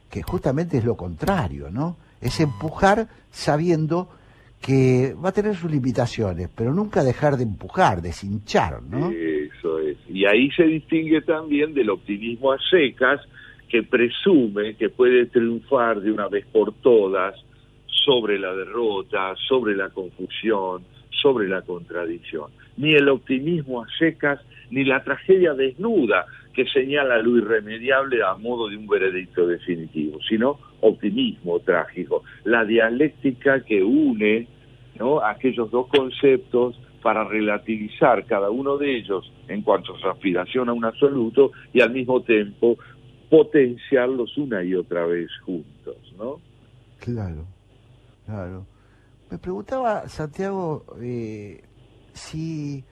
que justamente es lo contrario, ¿no? Es empujar sabiendo que va a tener sus limitaciones, pero nunca dejar de empujar, de cinchar, ¿no? Eso es. Y ahí se distingue también del optimismo a secas, que presume que puede triunfar de una vez por todas sobre la derrota, sobre la confusión, sobre la contradicción. Ni el optimismo a secas, ni la tragedia desnuda que señala lo irremediable a modo de un veredicto definitivo, sino optimismo trágico, la dialéctica que une ¿no? aquellos dos conceptos para relativizar cada uno de ellos en cuanto a su aspiración a un absoluto y al mismo tiempo potenciarlos una y otra vez juntos, ¿no? Claro, claro. Me preguntaba, Santiago, eh, si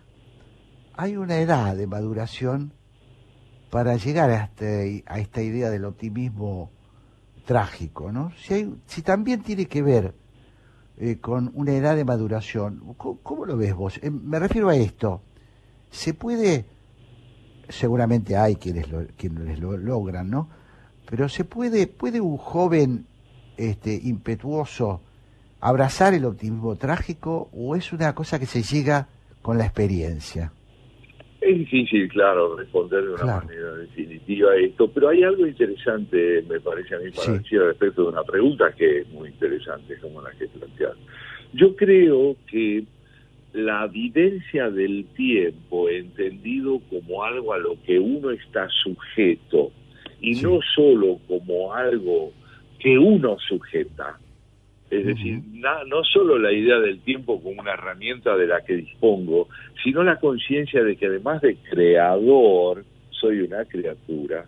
hay una edad de maduración para llegar a, este- a esta idea del optimismo trágico, ¿no? Si, hay, si también tiene que ver eh, con una edad de maduración, ¿cómo, lo ves vos? Eh, me refiero a esto. ¿Se puede, seguramente hay quienes lo, quienes lo logran, ¿no? Pero se puede, puede un joven este, impetuoso abrazar el optimismo trágico o es una cosa que se llega con la experiencia? Es difícil, claro, responder de una Claro. manera definitiva a esto, pero hay algo interesante, me parece a mí, para Sí. decir respecto de una pregunta que es muy interesante, como la que planteas. Yo creo que la vivencia del tiempo, entendido como algo a lo que uno está sujeto, y no solo como algo que uno sujeta, es decir, no solo la idea del tiempo como una herramienta de la que dispongo, sino la conciencia de que además de creador, soy una criatura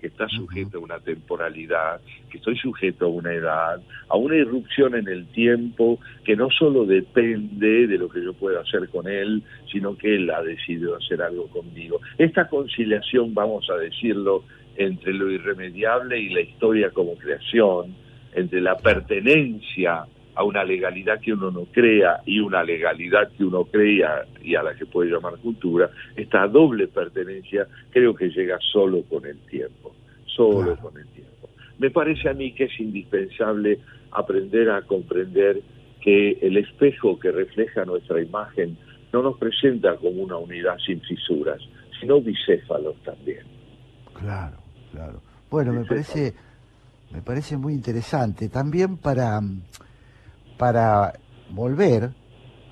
que está sujeta a una temporalidad, que estoy sujeto a una edad, a una irrupción en el tiempo que no solo depende de lo que yo pueda hacer con él, sino que él ha decidido hacer algo conmigo. Esta conciliación, vamos a decirlo, entre lo irremediable y la historia como creación, entre la pertenencia a una legalidad que uno no crea y una legalidad que uno crea y a la que puede llamar cultura, esta doble pertenencia creo que llega solo con el tiempo, solo con el tiempo. Me parece a mí que es indispensable aprender a comprender que el espejo que refleja nuestra imagen no nos presenta como una unidad sin fisuras, sino bicéfalos también. Claro, claro. Bueno, me parece, me parece muy interesante. También para, para volver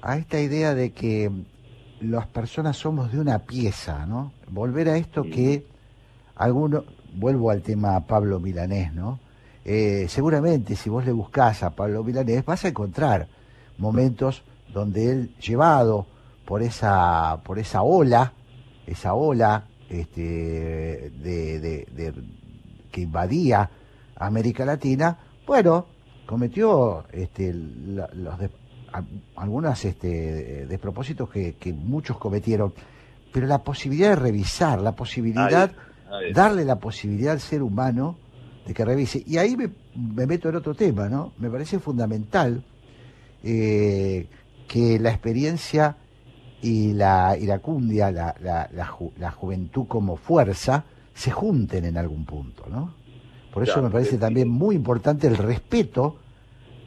a esta idea de que las personas somos de una pieza, ¿no? Volver a esto que algunos, vuelvo al tema Pablo Milanés, ¿no? Eh, seguramente si vos le buscás a Pablo Milanés vas a encontrar momentos donde él llevado por esa por esa ola, esa ola este, de, de- de- que invadía América Latina, bueno, cometió este, la- los des- a- algunos este, despropósitos que, que muchos cometieron, pero la posibilidad de revisar, la posibilidad, Ahí, ahí. darle la posibilidad al ser humano de que revise. Y ahí me, me meto en otro tema, ¿no? Me parece fundamental eh, que la experiencia y la iracundia, la, la, la, ju- la juventud como fuerza, se junten en algún punto, ¿no? Por eso Claro, me parece sí. también muy importante el respeto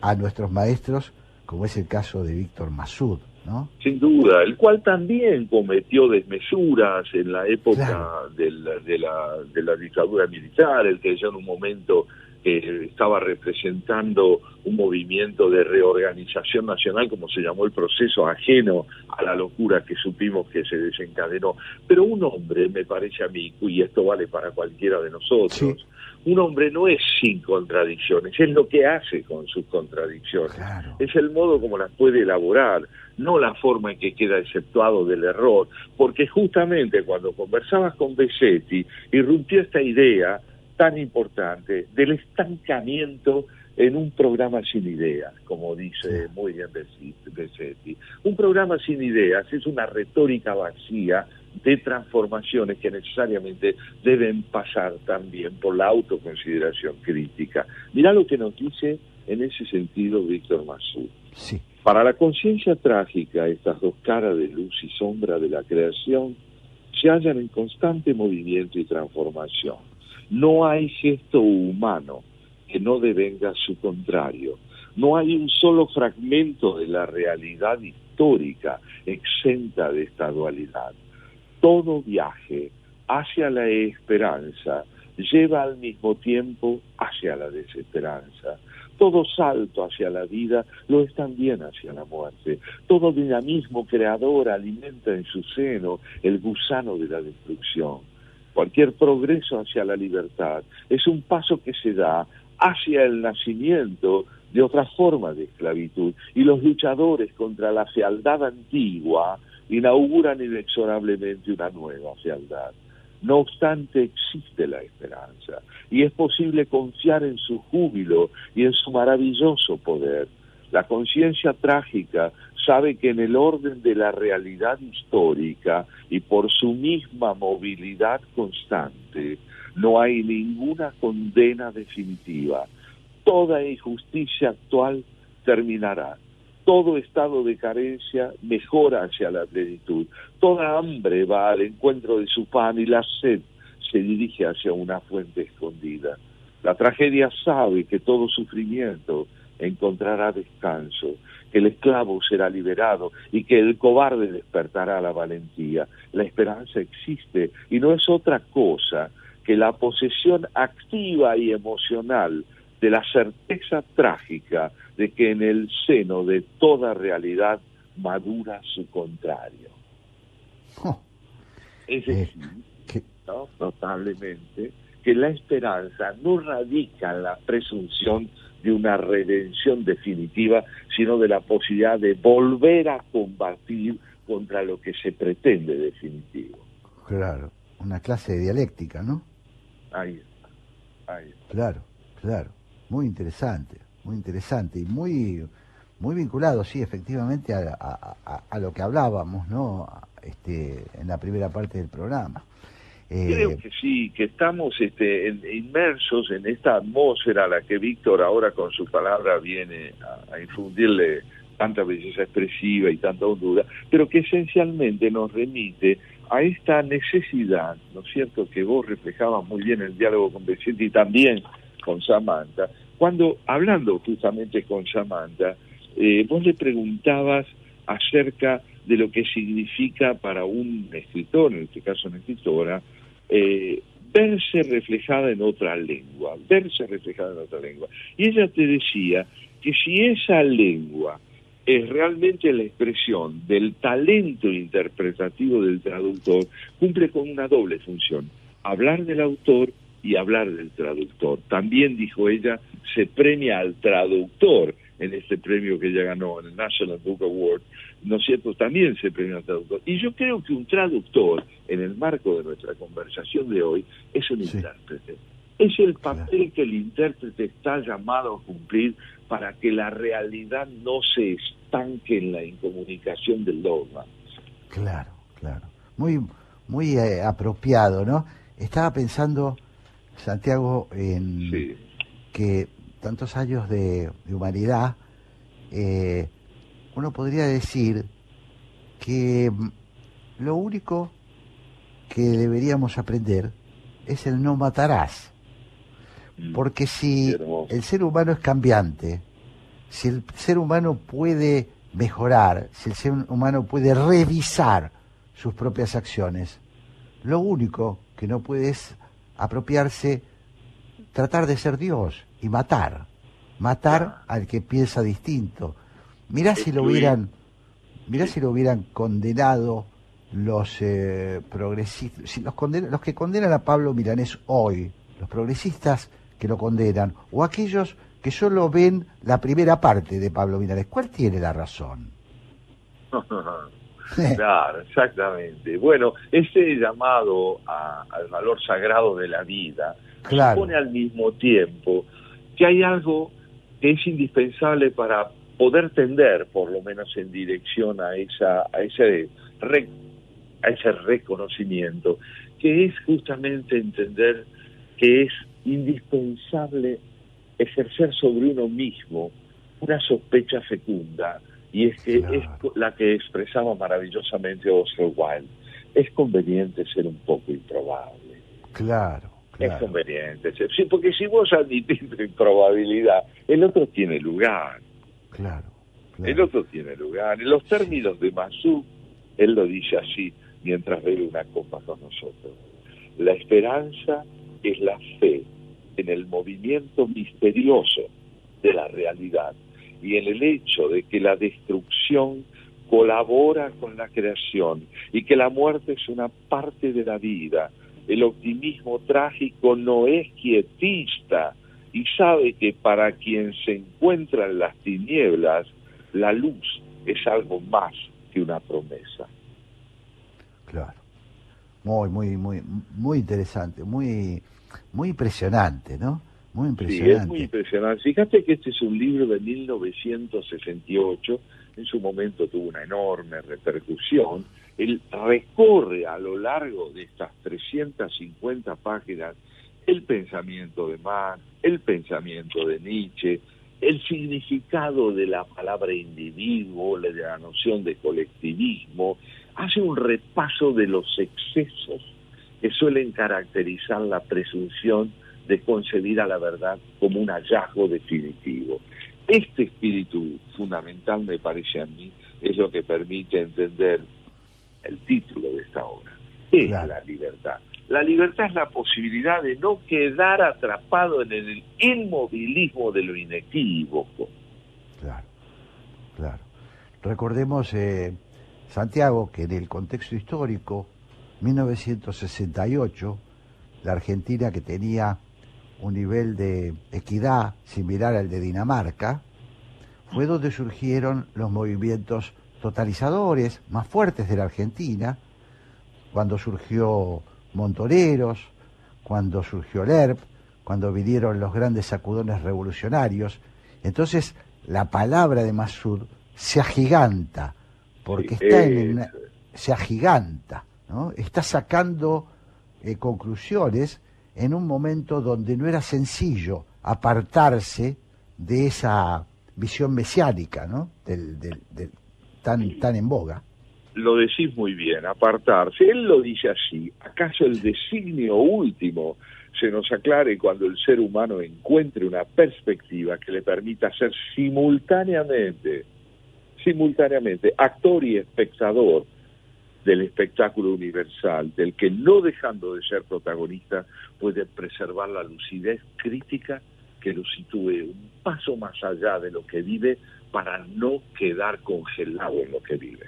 a nuestros maestros, como es el caso de Víctor Masud, ¿no? Sin duda, el cual también cometió desmesuras en la época del- de, la, de la dictadura militar, el que ya en un momento eh, estaba representando un movimiento de reorganización nacional, como se llamó el proceso, ajeno a la locura que supimos que se desencadenó. Pero un hombre, me parece a mí, y esto vale para cualquiera de nosotros, un hombre no es sin contradicciones, es lo que hace con sus contradicciones, es el modo como las puede elaborar, no la forma en que queda exceptuado del error, porque justamente cuando conversabas con Besetti, irrumpió esta idea tan importante del estancamiento en un programa sin ideas, como dice muy bien Besetti. Un programa sin ideas es una retórica vacía de transformaciones que necesariamente deben pasar también por la autoconsideración crítica. Mirá lo que nos dice en ese sentido Víctor Masud. Para la conciencia trágica, estas dos caras de luz y sombra de la creación se hallan en constante movimiento y transformación. No hay gesto humano que no devenga su contrario. No hay un solo fragmento de la realidad histórica exenta de esta dualidad. Todo viaje hacia la esperanza lleva al mismo tiempo hacia la desesperanza. Todo salto hacia la vida lo es también hacia la muerte. Todo dinamismo creador alimenta en su seno el gusano de la destrucción. Cualquier progreso hacia la libertad es un paso que se da hacia el nacimiento de otra forma de esclavitud y los luchadores contra la fealdad antigua inauguran inexorablemente una nueva fealdad. No obstante, existe la esperanza y es posible confiar en su júbilo y en su maravilloso poder. La conciencia trágica sabe que en el orden de la realidad histórica y por su misma movilidad constante, no hay ninguna condena definitiva. Toda injusticia actual terminará. Todo estado de carencia mejora hacia la plenitud. Toda hambre va al encuentro de su pan y la sed se dirige hacia una fuente escondida. La tragedia sabe que todo sufrimiento encontrará descanso, que el esclavo será liberado y que el cobarde despertará la valentía. La esperanza existe y no es otra cosa que la posesión activa y emocional de la certeza trágica de que en el seno de toda realidad madura su contrario. Es decir, ¿no? notablemente, que la esperanza no radica en la presunción de una redención definitiva, sino de la posibilidad de volver a combatir contra lo que se pretende definitivo. Claro, una clase de dialéctica, ¿no? Ahí está. Ahí está. Claro, claro. Muy interesante, muy interesante y muy muy vinculado, sí, efectivamente, a, a- lo que hablábamos, ¿no? Este, en la primera parte del programa. Eh, Creo que sí, que estamos este, en- inmersos en esta atmósfera a la que Víctor ahora con su palabra viene a, a infundirle tanta belleza expresiva y tanta hondura, pero que esencialmente nos remite a esta necesidad, ¿no es cierto?, que vos reflejabas muy bien en el diálogo con Vicente y también con Samantha, cuando hablando justamente con Samantha, eh, vos le preguntabas acerca de lo que significa para un escritor, en este caso una escritora, eh, verse reflejada en otra lengua, verse reflejada en otra lengua. Y ella te decía que si esa lengua es realmente la expresión del talento interpretativo del traductor, cumple con una doble función, hablar del autor y hablar del traductor. También, dijo ella, se premia al traductor en este premio que ella ganó en el National Book Award, ¿no es cierto? También se premia al traductor. Y yo creo que un traductor, en el marco de nuestra conversación de hoy, es un intérprete. Es el papel que el intérprete está llamado a cumplir para que la realidad no se estanque en la incomunicación del dogma. Claro, claro. Muy, muy eh, apropiado, ¿no? Estaba pensando, Santiago, en que tantos años de, de humanidad, eh, uno podría decir que mm, lo único que deberíamos aprender es el no matarás. Porque si el ser humano es cambiante, si el ser humano puede mejorar, si el ser humano puede revisar sus propias acciones, lo único que no puede es apropiarse, tratar de ser Dios y matar, matar al que piensa distinto. Mirá si lo hubieran, mirá si lo hubieran condenado los eh, progresistas, si los, condenan- los que condenan a Pablo Milanés hoy, los progresistas que lo condenan, o aquellos que solo ven la primera parte de Pablo Milanés, ¿cuál tiene la razón? [LAUGHS] [LAUGHS] Claro, exactamente. Bueno, ese llamado a- al valor sagrado de la vida Claro. supone al mismo tiempo que hay algo que es indispensable para poder tender, por lo menos en dirección a esa, a ese, re- a ese reconocimiento, que es justamente entender que es indispensable ejercer sobre uno mismo una sospecha fecunda, y es que es la que expresaba maravillosamente Oscar Wilde. Es conveniente ser un poco improbable. Claro, Es conveniente. ser- Sí, porque si vos admitís tu improbabilidad, el otro tiene lugar. Claro. El otro tiene lugar. En los términos de Masú, él lo dice así mientras bebe una copa con nosotros. La esperanza es la fe en el movimiento misterioso de la realidad y en el hecho de que la destrucción colabora con la creación y que la muerte es una parte de la vida. El optimismo trágico no es quietista y sabe que para quien se encuentra en las tinieblas, la luz es algo más que una promesa. Claro. Muy, muy, muy, muy interesante, muy, muy impresionante, ¿no? Muy Sí, impresionante. es muy impresionante. Fíjate que este es un libro de 1968, en su momento tuvo una enorme repercusión. Él recorre a lo largo de estas 350 páginas el pensamiento de Marx, el pensamiento de Nietzsche, el significado de la palabra individuo, de la noción de colectivismo, hace un repaso de los excesos que suelen caracterizar la presunción de concebir a la verdad como un hallazgo definitivo. Este espíritu fundamental, me parece a mí, es lo que permite entender el título de esta obra. ¿Qué es la libertad? La libertad es la posibilidad de no quedar atrapado en el inmovilismo de lo inequívoco. Claro. Recordemos, eh, Santiago, que en el contexto histórico, 1968, la Argentina que tenía un nivel de equidad similar al de Dinamarca, fue donde surgieron los movimientos totalizadores más fuertes de la Argentina, cuando surgió Montoneros, cuando surgió LERP, cuando vinieron los grandes sacudones revolucionarios. Entonces, la palabra de Masud se agiganta, porque Sí, está en una- se agiganta, ¿no? Está sacando eh, conclusiones en un momento donde no era sencillo apartarse de esa visión mesiánica, ¿no? Del, del- del- tan, tan en boga. Lo decís muy bien, apartarse. Él lo dice así. ¿Acaso el designio último se nos aclare cuando el ser humano encuentre una perspectiva que le permita ser simultáneamente, simultáneamente, actor y espectador del espectáculo universal, del que no dejando de ser protagonista puede preservar la lucidez crítica que lo sitúe un paso más allá de lo que vive para no quedar congelado en lo que vive.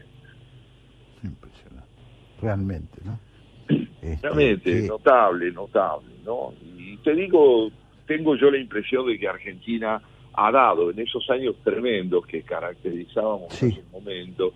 Realmente, ¿no? [CLEARS THROAT] Este, Realmente, que- notable, notable, ¿no? Y te digo, tengo yo la impresión de que Argentina ha dado en esos años tremendos que caracterizábamos en ese momento,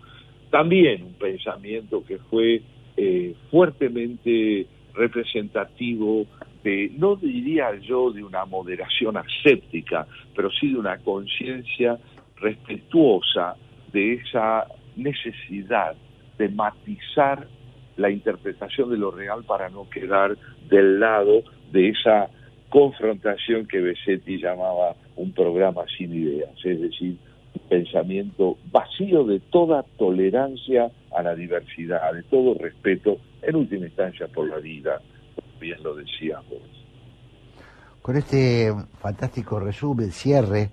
también un pensamiento que fue eh, fuertemente representativo de, no diría yo de una moderación aséptica, pero sí de una conciencia respetuosa de esa necesidad de matizar la interpretación de lo real para no quedar del lado de esa confrontación que Besetti llamaba un programa sin ideas, es decir, pensamiento vacío de toda tolerancia a la diversidad, de todo respeto, en última instancia por la vida, bien lo decíamos. Con este fantástico resumen, cierre,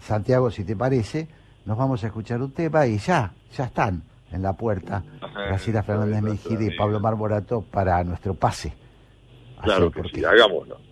Santiago, si te parece, nos vamos a escuchar un tema y ya, ya están en la puerta Graciela Fernández Mejide y Pablo Marmorato para nuestro pase. Claro que sí, hagámoslo.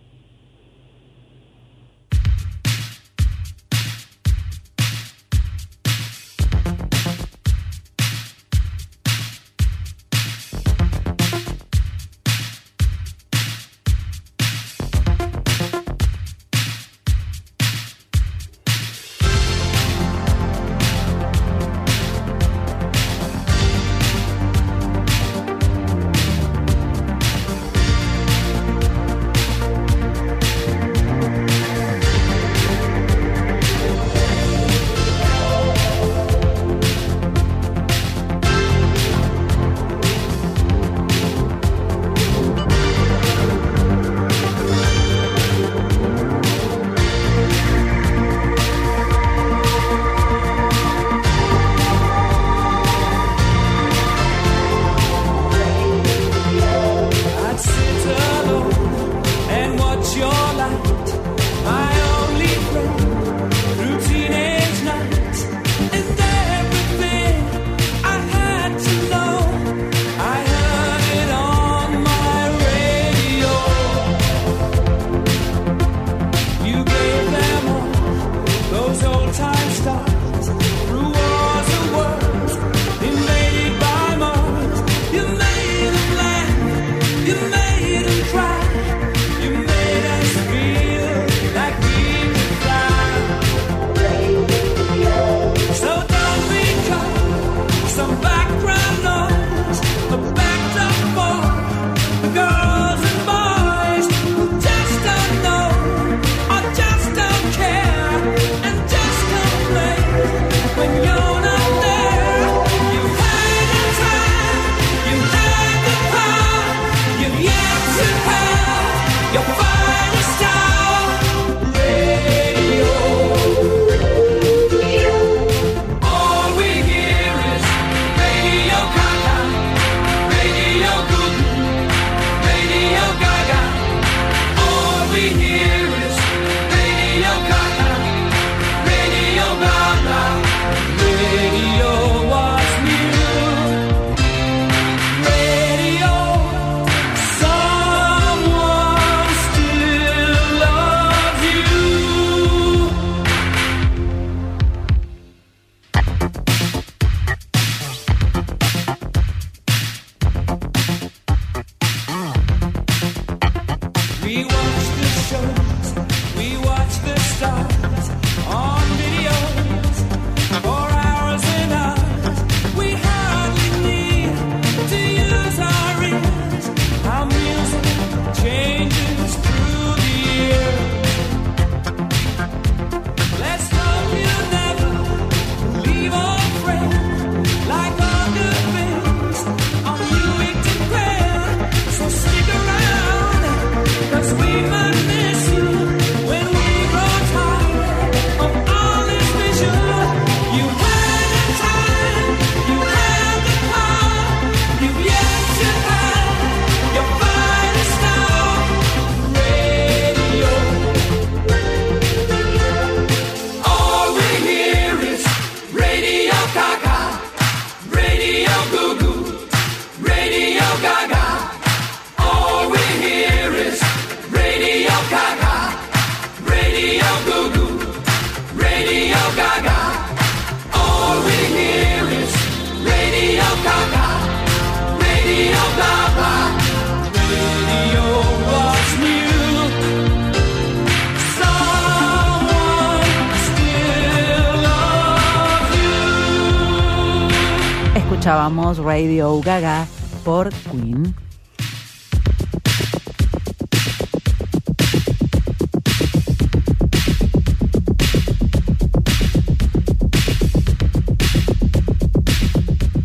Por Queen.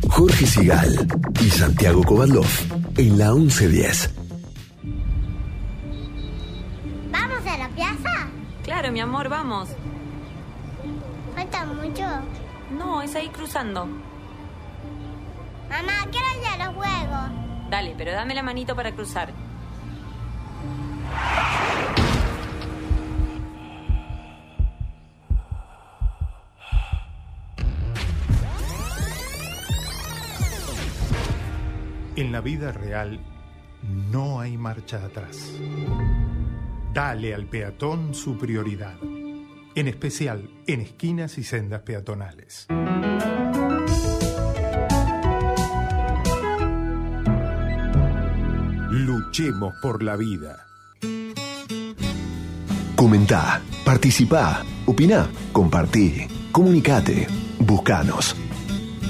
Jorge Sigal y Santiago Kovadlov en la 1110. ¿Vamos a la plaza? Claro, mi amor, vamos. ¿Falta mucho? No, es ahí cruzando. Dame la manito para cruzar. En la vida real no hay marcha atrás. Dale al peatón su prioridad, en especial en esquinas y sendas peatonales. Luchemos por la vida. Comentá, participá, opina, compartí, comunicate, buscanos.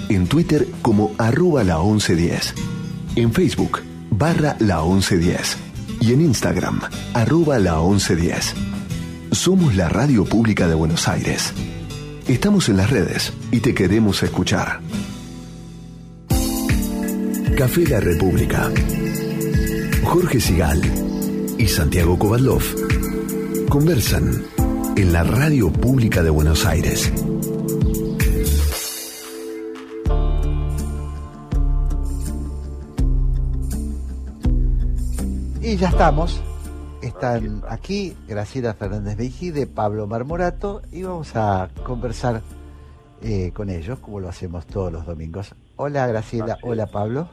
En Twitter como arroba la 1110. En Facebook barra la 1110. Y en Instagram arroba la 1110. Somos la radio pública de Buenos Aires. Estamos en las redes y te queremos escuchar. Café La República. Jorge Sigal y Santiago Kovadlov conversan en la radio pública de Buenos Aires. Y ya estamos. Están aquí Graciela Fernández de Pablo Marmorato, y vamos a conversar eh, con ellos, como lo hacemos todos los domingos. Hola Graciela, hola Pablo.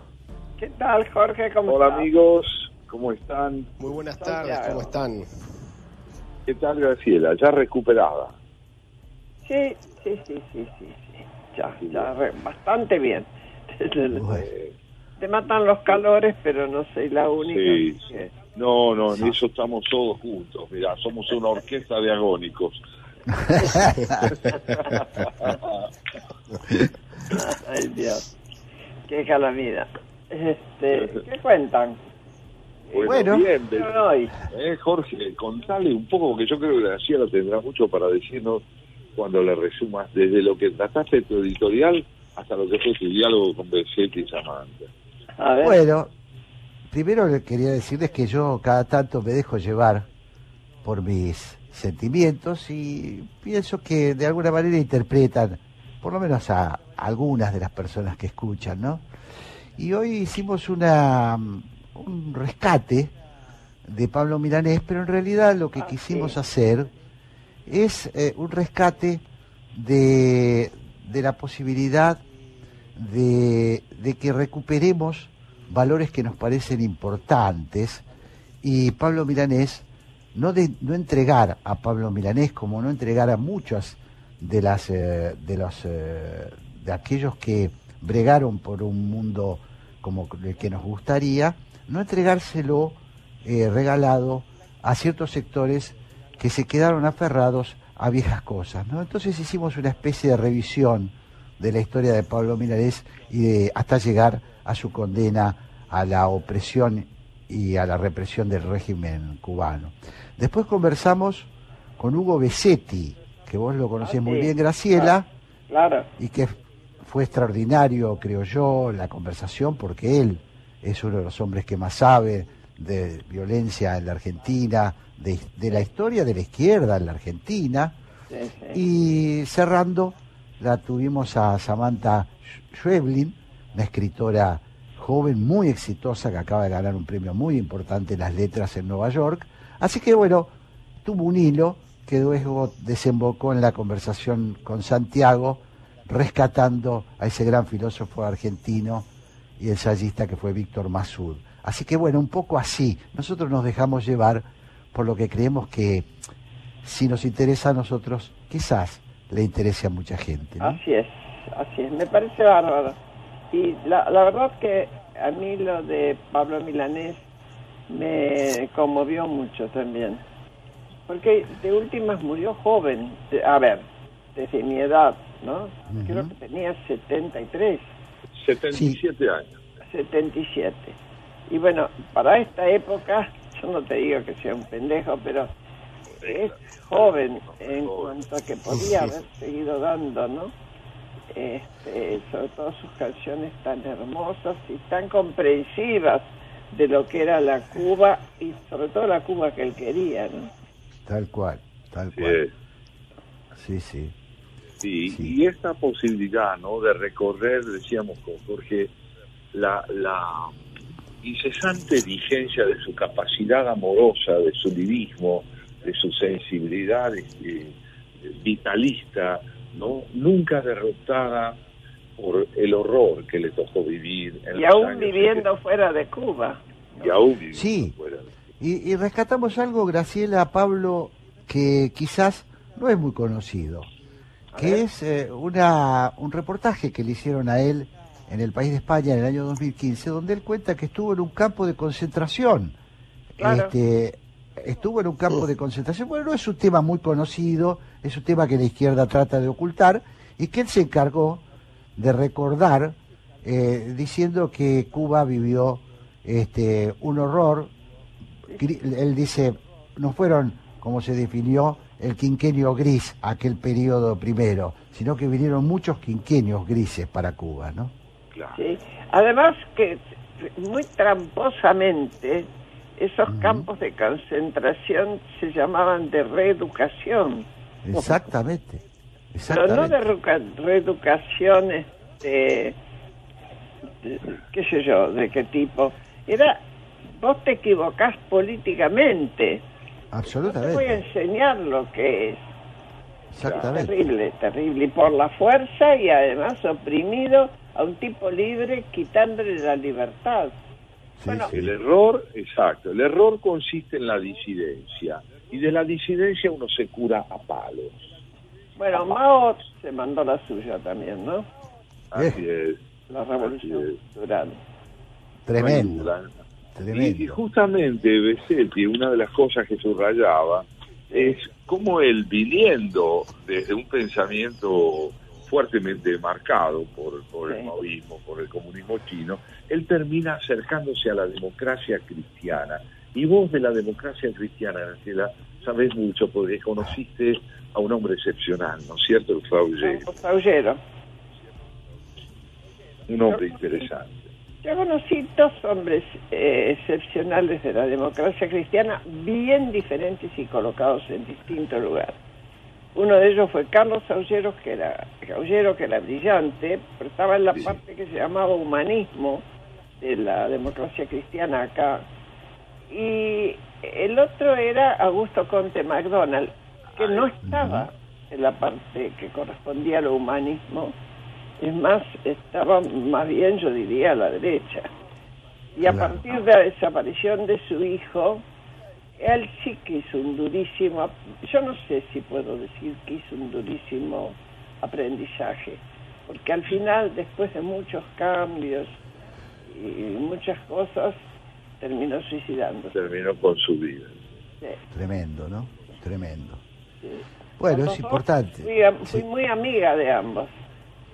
¿Qué tal, Jorge? ¿Cómo Hola estás? amigos, ¿cómo están? Muy buenas tardes, ¿cómo están? ¿Qué tal Graciela? ¿Ya recuperada? Sí, sí, sí, sí, sí, sí. Ya, ya, re- bastante bien. [LAUGHS] Te matan los calores, pero no soy la única. Sí, que- No, no, en eso estamos todos juntos. Mirá, somos una orquesta de agónicos. [LAUGHS] Ay, Dios. Qué calamidad. Este, ¿Qué cuentan? Bueno, eh, Jorge, contale un poco, porque yo creo que Graciela tendrá mucho para decirnos cuando le resumas desde lo que trataste de tu editorial hasta lo que fue tu diálogo con Becete y Samantha. Bueno, primero le quería decirles que yo cada tanto me dejo llevar por mis sentimientos y pienso que de alguna manera interpretan, por lo menos a algunas de las personas que escuchan, ¿no? Y hoy hicimos una un rescate de Pablo Milanés, pero en realidad lo que quisimos hacer es eh, un rescate de, de la posibilidad de, de que recuperemos valores que nos parecen importantes y Pablo Milanés no de no entregar a Pablo Milanés como no entregar a muchos de las eh, de los eh, de aquellos que bregaron por un mundo como el que nos gustaría no entregárselo eh, regalado a ciertos sectores que se quedaron aferrados a viejas cosas ¿no? entonces hicimos una especie de revisión de la historia de Pablo Milanés y de, hasta llegar a su condena a la opresión y a la represión del régimen cubano. Después conversamos con Hugo Besetti, que vos lo conocés Ah, muy bien, Graciela, Claro. y que fue extraordinario, creo yo, la conversación, porque él es uno de los hombres que más sabe de violencia en la Argentina, de, de la historia de la izquierda en la Argentina. Sí, sí. Y cerrando, la tuvimos a Samantha Schweblin, una escritora joven muy exitosa que acaba de ganar un premio muy importante en las letras en Nueva York. Así que bueno, tuvo un hilo que luego desembocó en la conversación con Santiago, rescatando a ese gran filósofo argentino y ensayista que fue Víctor Masud. Así que bueno, un poco así, nosotros nos dejamos llevar por lo que creemos que si nos interesa a nosotros, quizás le interese a mucha gente. ¿no? Así es, así es. Me parece bárbaro. Y la, la verdad que a mí lo de Pablo Milanés me conmovió mucho también. Porque de últimas murió joven. A ver, desde mi edad, ¿no? Creo que tenía 73. 77 años. 77. Y bueno, para esta época, yo no te digo que sea un pendejo, pero es joven en cuanto a que podía Sí. haber seguido dando, ¿no? Este, sobre todo sus canciones tan hermosas y tan comprensivas de lo que era la Cuba y sobre todo la Cuba que él quería, ¿no? Tal cual, tal Sí, cual. Sí, sí. Sí, y esta posibilidad ¿no? de recorrer, decíamos con Jorge, la, la incesante vigencia de su capacidad amorosa, de su lirismo, de su sensibilidad este, vitalista, ¿no? nunca derrotada por el horror que le tocó vivir. En Y aún viviendo fuera de Cuba. 70, y aún viviendo Sí. fuera. Y, y rescatamos algo, Graciela, Pablo, que quizás no es muy conocido, que es eh, una, un reportaje que le hicieron a él en el país de España en el año 2015, donde él cuenta que estuvo en un campo de concentración. Claro. Este, estuvo en un campo de concentración. Bueno, no es un tema muy conocido, es un tema que la izquierda trata de ocultar y que él se encargó de recordar eh, diciendo que Cuba vivió este, un horror. Él dice, no fueron, como se definió, el quinquenio gris, aquel periodo primero, sino que vinieron muchos quinquenios grises para Cuba, ¿no? Sí. Además que muy tramposamente esos campos de concentración se llamaban de reeducación. Exactamente. Pero no Exactamente. de reeduca- reeducación, este, de- qué sé yo, de qué tipo. Era, vos te equivocás políticamente. Te voy a Absolutamente. enseñar lo que es. Exactamente. Terrible, terrible. Y por la fuerza y además oprimido a un tipo libre quitándole la libertad. Bueno, El error, exacto, el error consiste en la disidencia. Y de la disidencia uno se cura a palos. bueno, Mao se mandó la suya también, ¿no? Así es. La revolución. Tremendo. No hay duda. Tremendo. Y, justamente Besetti, una de las cosas que subrayaba es cómo él, viviendo desde un pensamiento fuertemente marcado por, por el maoísmo, por el comunismo chino, él termina acercándose a la democracia cristiana. Y vos de la democracia cristiana, Graciela, sabés mucho porque conociste a un hombre excepcional, ¿no es cierto? El Faullero. un hombre interesante. Yo conocí dos hombres eh, excepcionales de la democracia cristiana, bien diferentes y colocados en distintos lugares. Uno de ellos fue Carlos Aullero, que era, Aullero, que era brillante, pero estaba en la parte que se llamaba humanismo de la democracia cristiana acá. Y el otro era Augusto Conte MacDonald, que no estaba en la parte que correspondía al humanismo, es más, estaba más bien, yo diría, a la derecha. Y a Claro. partir de la desaparición de su hijo, él sí que hizo un durísimo, yo no sé si puedo decir que hizo un durísimo aprendizaje, porque al final, después de muchos cambios y muchas cosas, terminó suicidándose. Terminó con su vida. Sí. Tremendo, ¿no? Tremendo. Bueno, es importante. Fui muy amiga de ambos.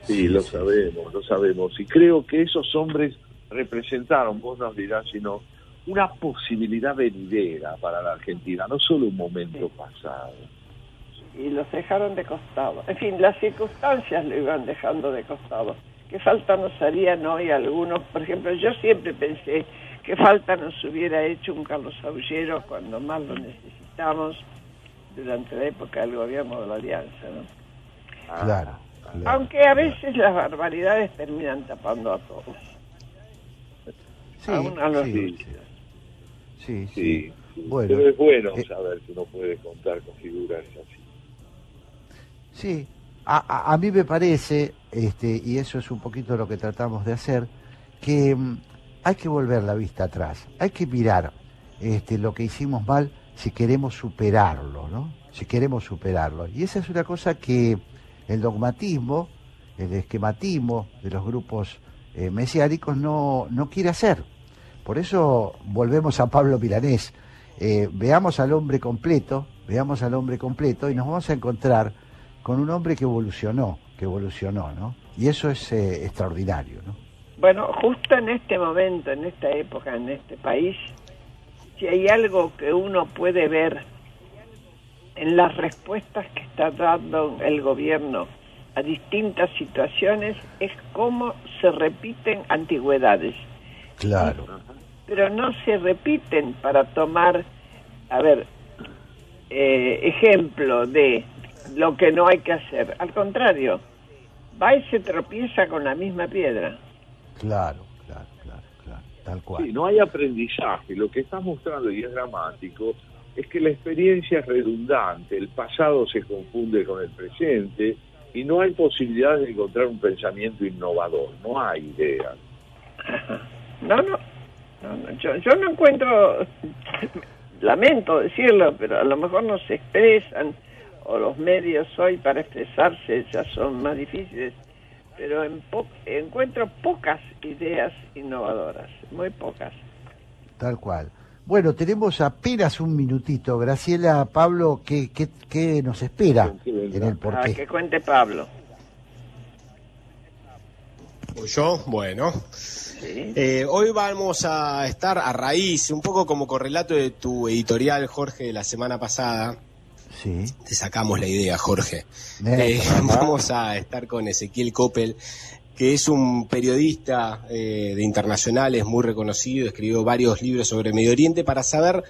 Sí, lo sabemos, lo sabemos. Y creo que esos hombres representaron, vos nos dirás, sino una posibilidad venidera para la Argentina, no solo un momento pasado. y los dejaron de costado. En fin, las circunstancias lo iban dejando de costado. ¿Qué falta nos harían hoy algunos? Por ejemplo, yo siempre pensé que falta nos hubiera hecho un Carlos Aullero cuando más lo necesitamos durante la época del gobierno de la Alianza. ¿no? Claro. Aunque a veces las barbaridades terminan tapando a todos. Sí, Aún a los sí, dulces. Sí, sí. Sí, Bueno, pero es bueno eh, saber que uno puede contar con figuras así. Sí, a, a- a mí me parece, este, y eso es un poquito lo que tratamos de hacer, que mm, hay que volver la vista atrás, hay que mirar este, lo que hicimos mal si queremos superarlo, ¿no? Si queremos superarlo. Y esa es una cosa que el dogmatismo, el esquematismo de los grupos eh, mesiánicos no, no quiere hacer. Por eso volvemos a Pablo Milanés. Eh, veamos al hombre completo, veamos al hombre completo y nos vamos a encontrar con un hombre que evolucionó, que evolucionó, ¿no? Y eso es eh, extraordinario, ¿no? Bueno, justo en este momento, en esta época, en este país, si hay algo que uno puede ver en las respuestas que está dando el gobierno a distintas situaciones es cómo se repiten antigüedades. Claro. Pero no se repiten para tomar, a ver, eh, ejemplo de lo que no hay que hacer. Al contrario, va y se tropieza con la misma piedra. Claro, claro, claro, claro, tal cual. Sí, no hay aprendizaje. Lo que está mostrando, y es dramático, es que la experiencia es redundante, el pasado se confunde con el presente y no hay posibilidad de encontrar un pensamiento innovador, no hay ideas. No, no, no, no, yo, yo no encuentro, [LAUGHS] lamento decirlo, pero a lo mejor no se expresan, o los medios hoy para expresarse ya son más difíciles, pero en po- encuentro pocas ideas innovadoras, muy pocas. Tal cual. Bueno, tenemos apenas un minutito. Graciela, Pablo, ¿qué, qué, qué nos espera en el Ah, porqué? que cuente Pablo. ¿Voy yo? Bueno. Eh, hoy vamos a estar a raíz, un poco como correlato de tu editorial, Jorge, de la semana pasada. Sí. Te sacamos la idea, Jorge. Eh, [LAUGHS] vamos a estar con Ezequiel Coppel, que es un periodista eh, de internacionales muy reconocido, escribió varios libros sobre Medio Oriente para saber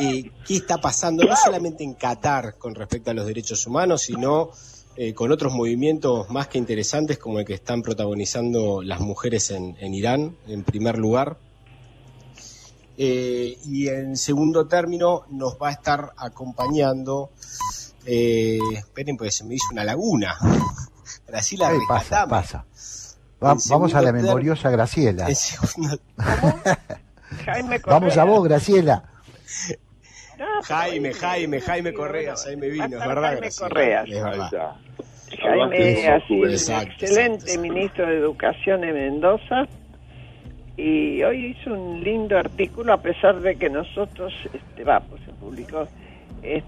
eh, qué está pasando, no solamente en Qatar con respecto a los derechos humanos, sino eh, con otros movimientos más que interesantes como el que están protagonizando las mujeres en, en Irán, en primer lugar. Eh, y en segundo término nos va a estar acompañando, eh, esperen porque se me hizo una laguna. [LAUGHS] Brasil la Ahí pasa, pasa. Va- vamos a la memoriosa Graciela. Jaime Correa. Vamos a vos, Graciela. Jaime, Jaime, Jaime Correas, ahí me vino, es verdad. Jaime Graciela, Correas. Es verdad. Jaime ha sido un Exacto, excelente ministro de Educación en Mendoza y hoy hizo un lindo artículo a pesar de que nosotros, este, va, pues se publicó, este,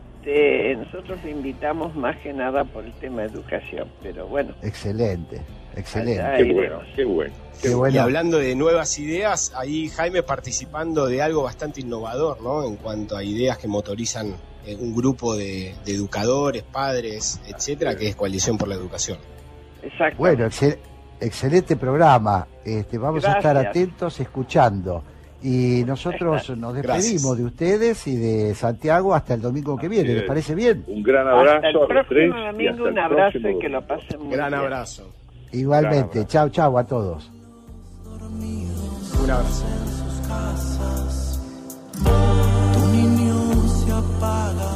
nosotros lo invitamos más que nada por el tema de educación, pero bueno, Excelente, excelente. Qué bueno. Qué bueno. Y hablando de nuevas ideas, ahí Jaime participando de algo bastante innovador, ¿no? En cuanto a ideas que motorizan eh, un grupo de, de educadores, padres, etcétera, que es Coalición por la Educación. exacto. Bueno, excel- excelente programa. Este, vamos a estar atentos escuchando. Y nosotros nos despedimos Gracias. de ustedes y de Santiago hasta el domingo que viene. ¿Les es. parece bien? Un gran Hasta el abrazo a los tres. próximo domingo un abrazo próximo y que lo pasen muy Gran bien. abrazo. Igualmente. Chau, chau a todos. Un abrazo. Tu niño se apaga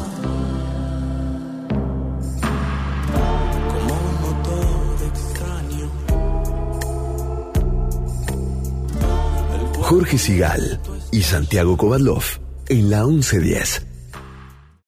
Jorge Sigal y Santiago Kovadlov en la 1110.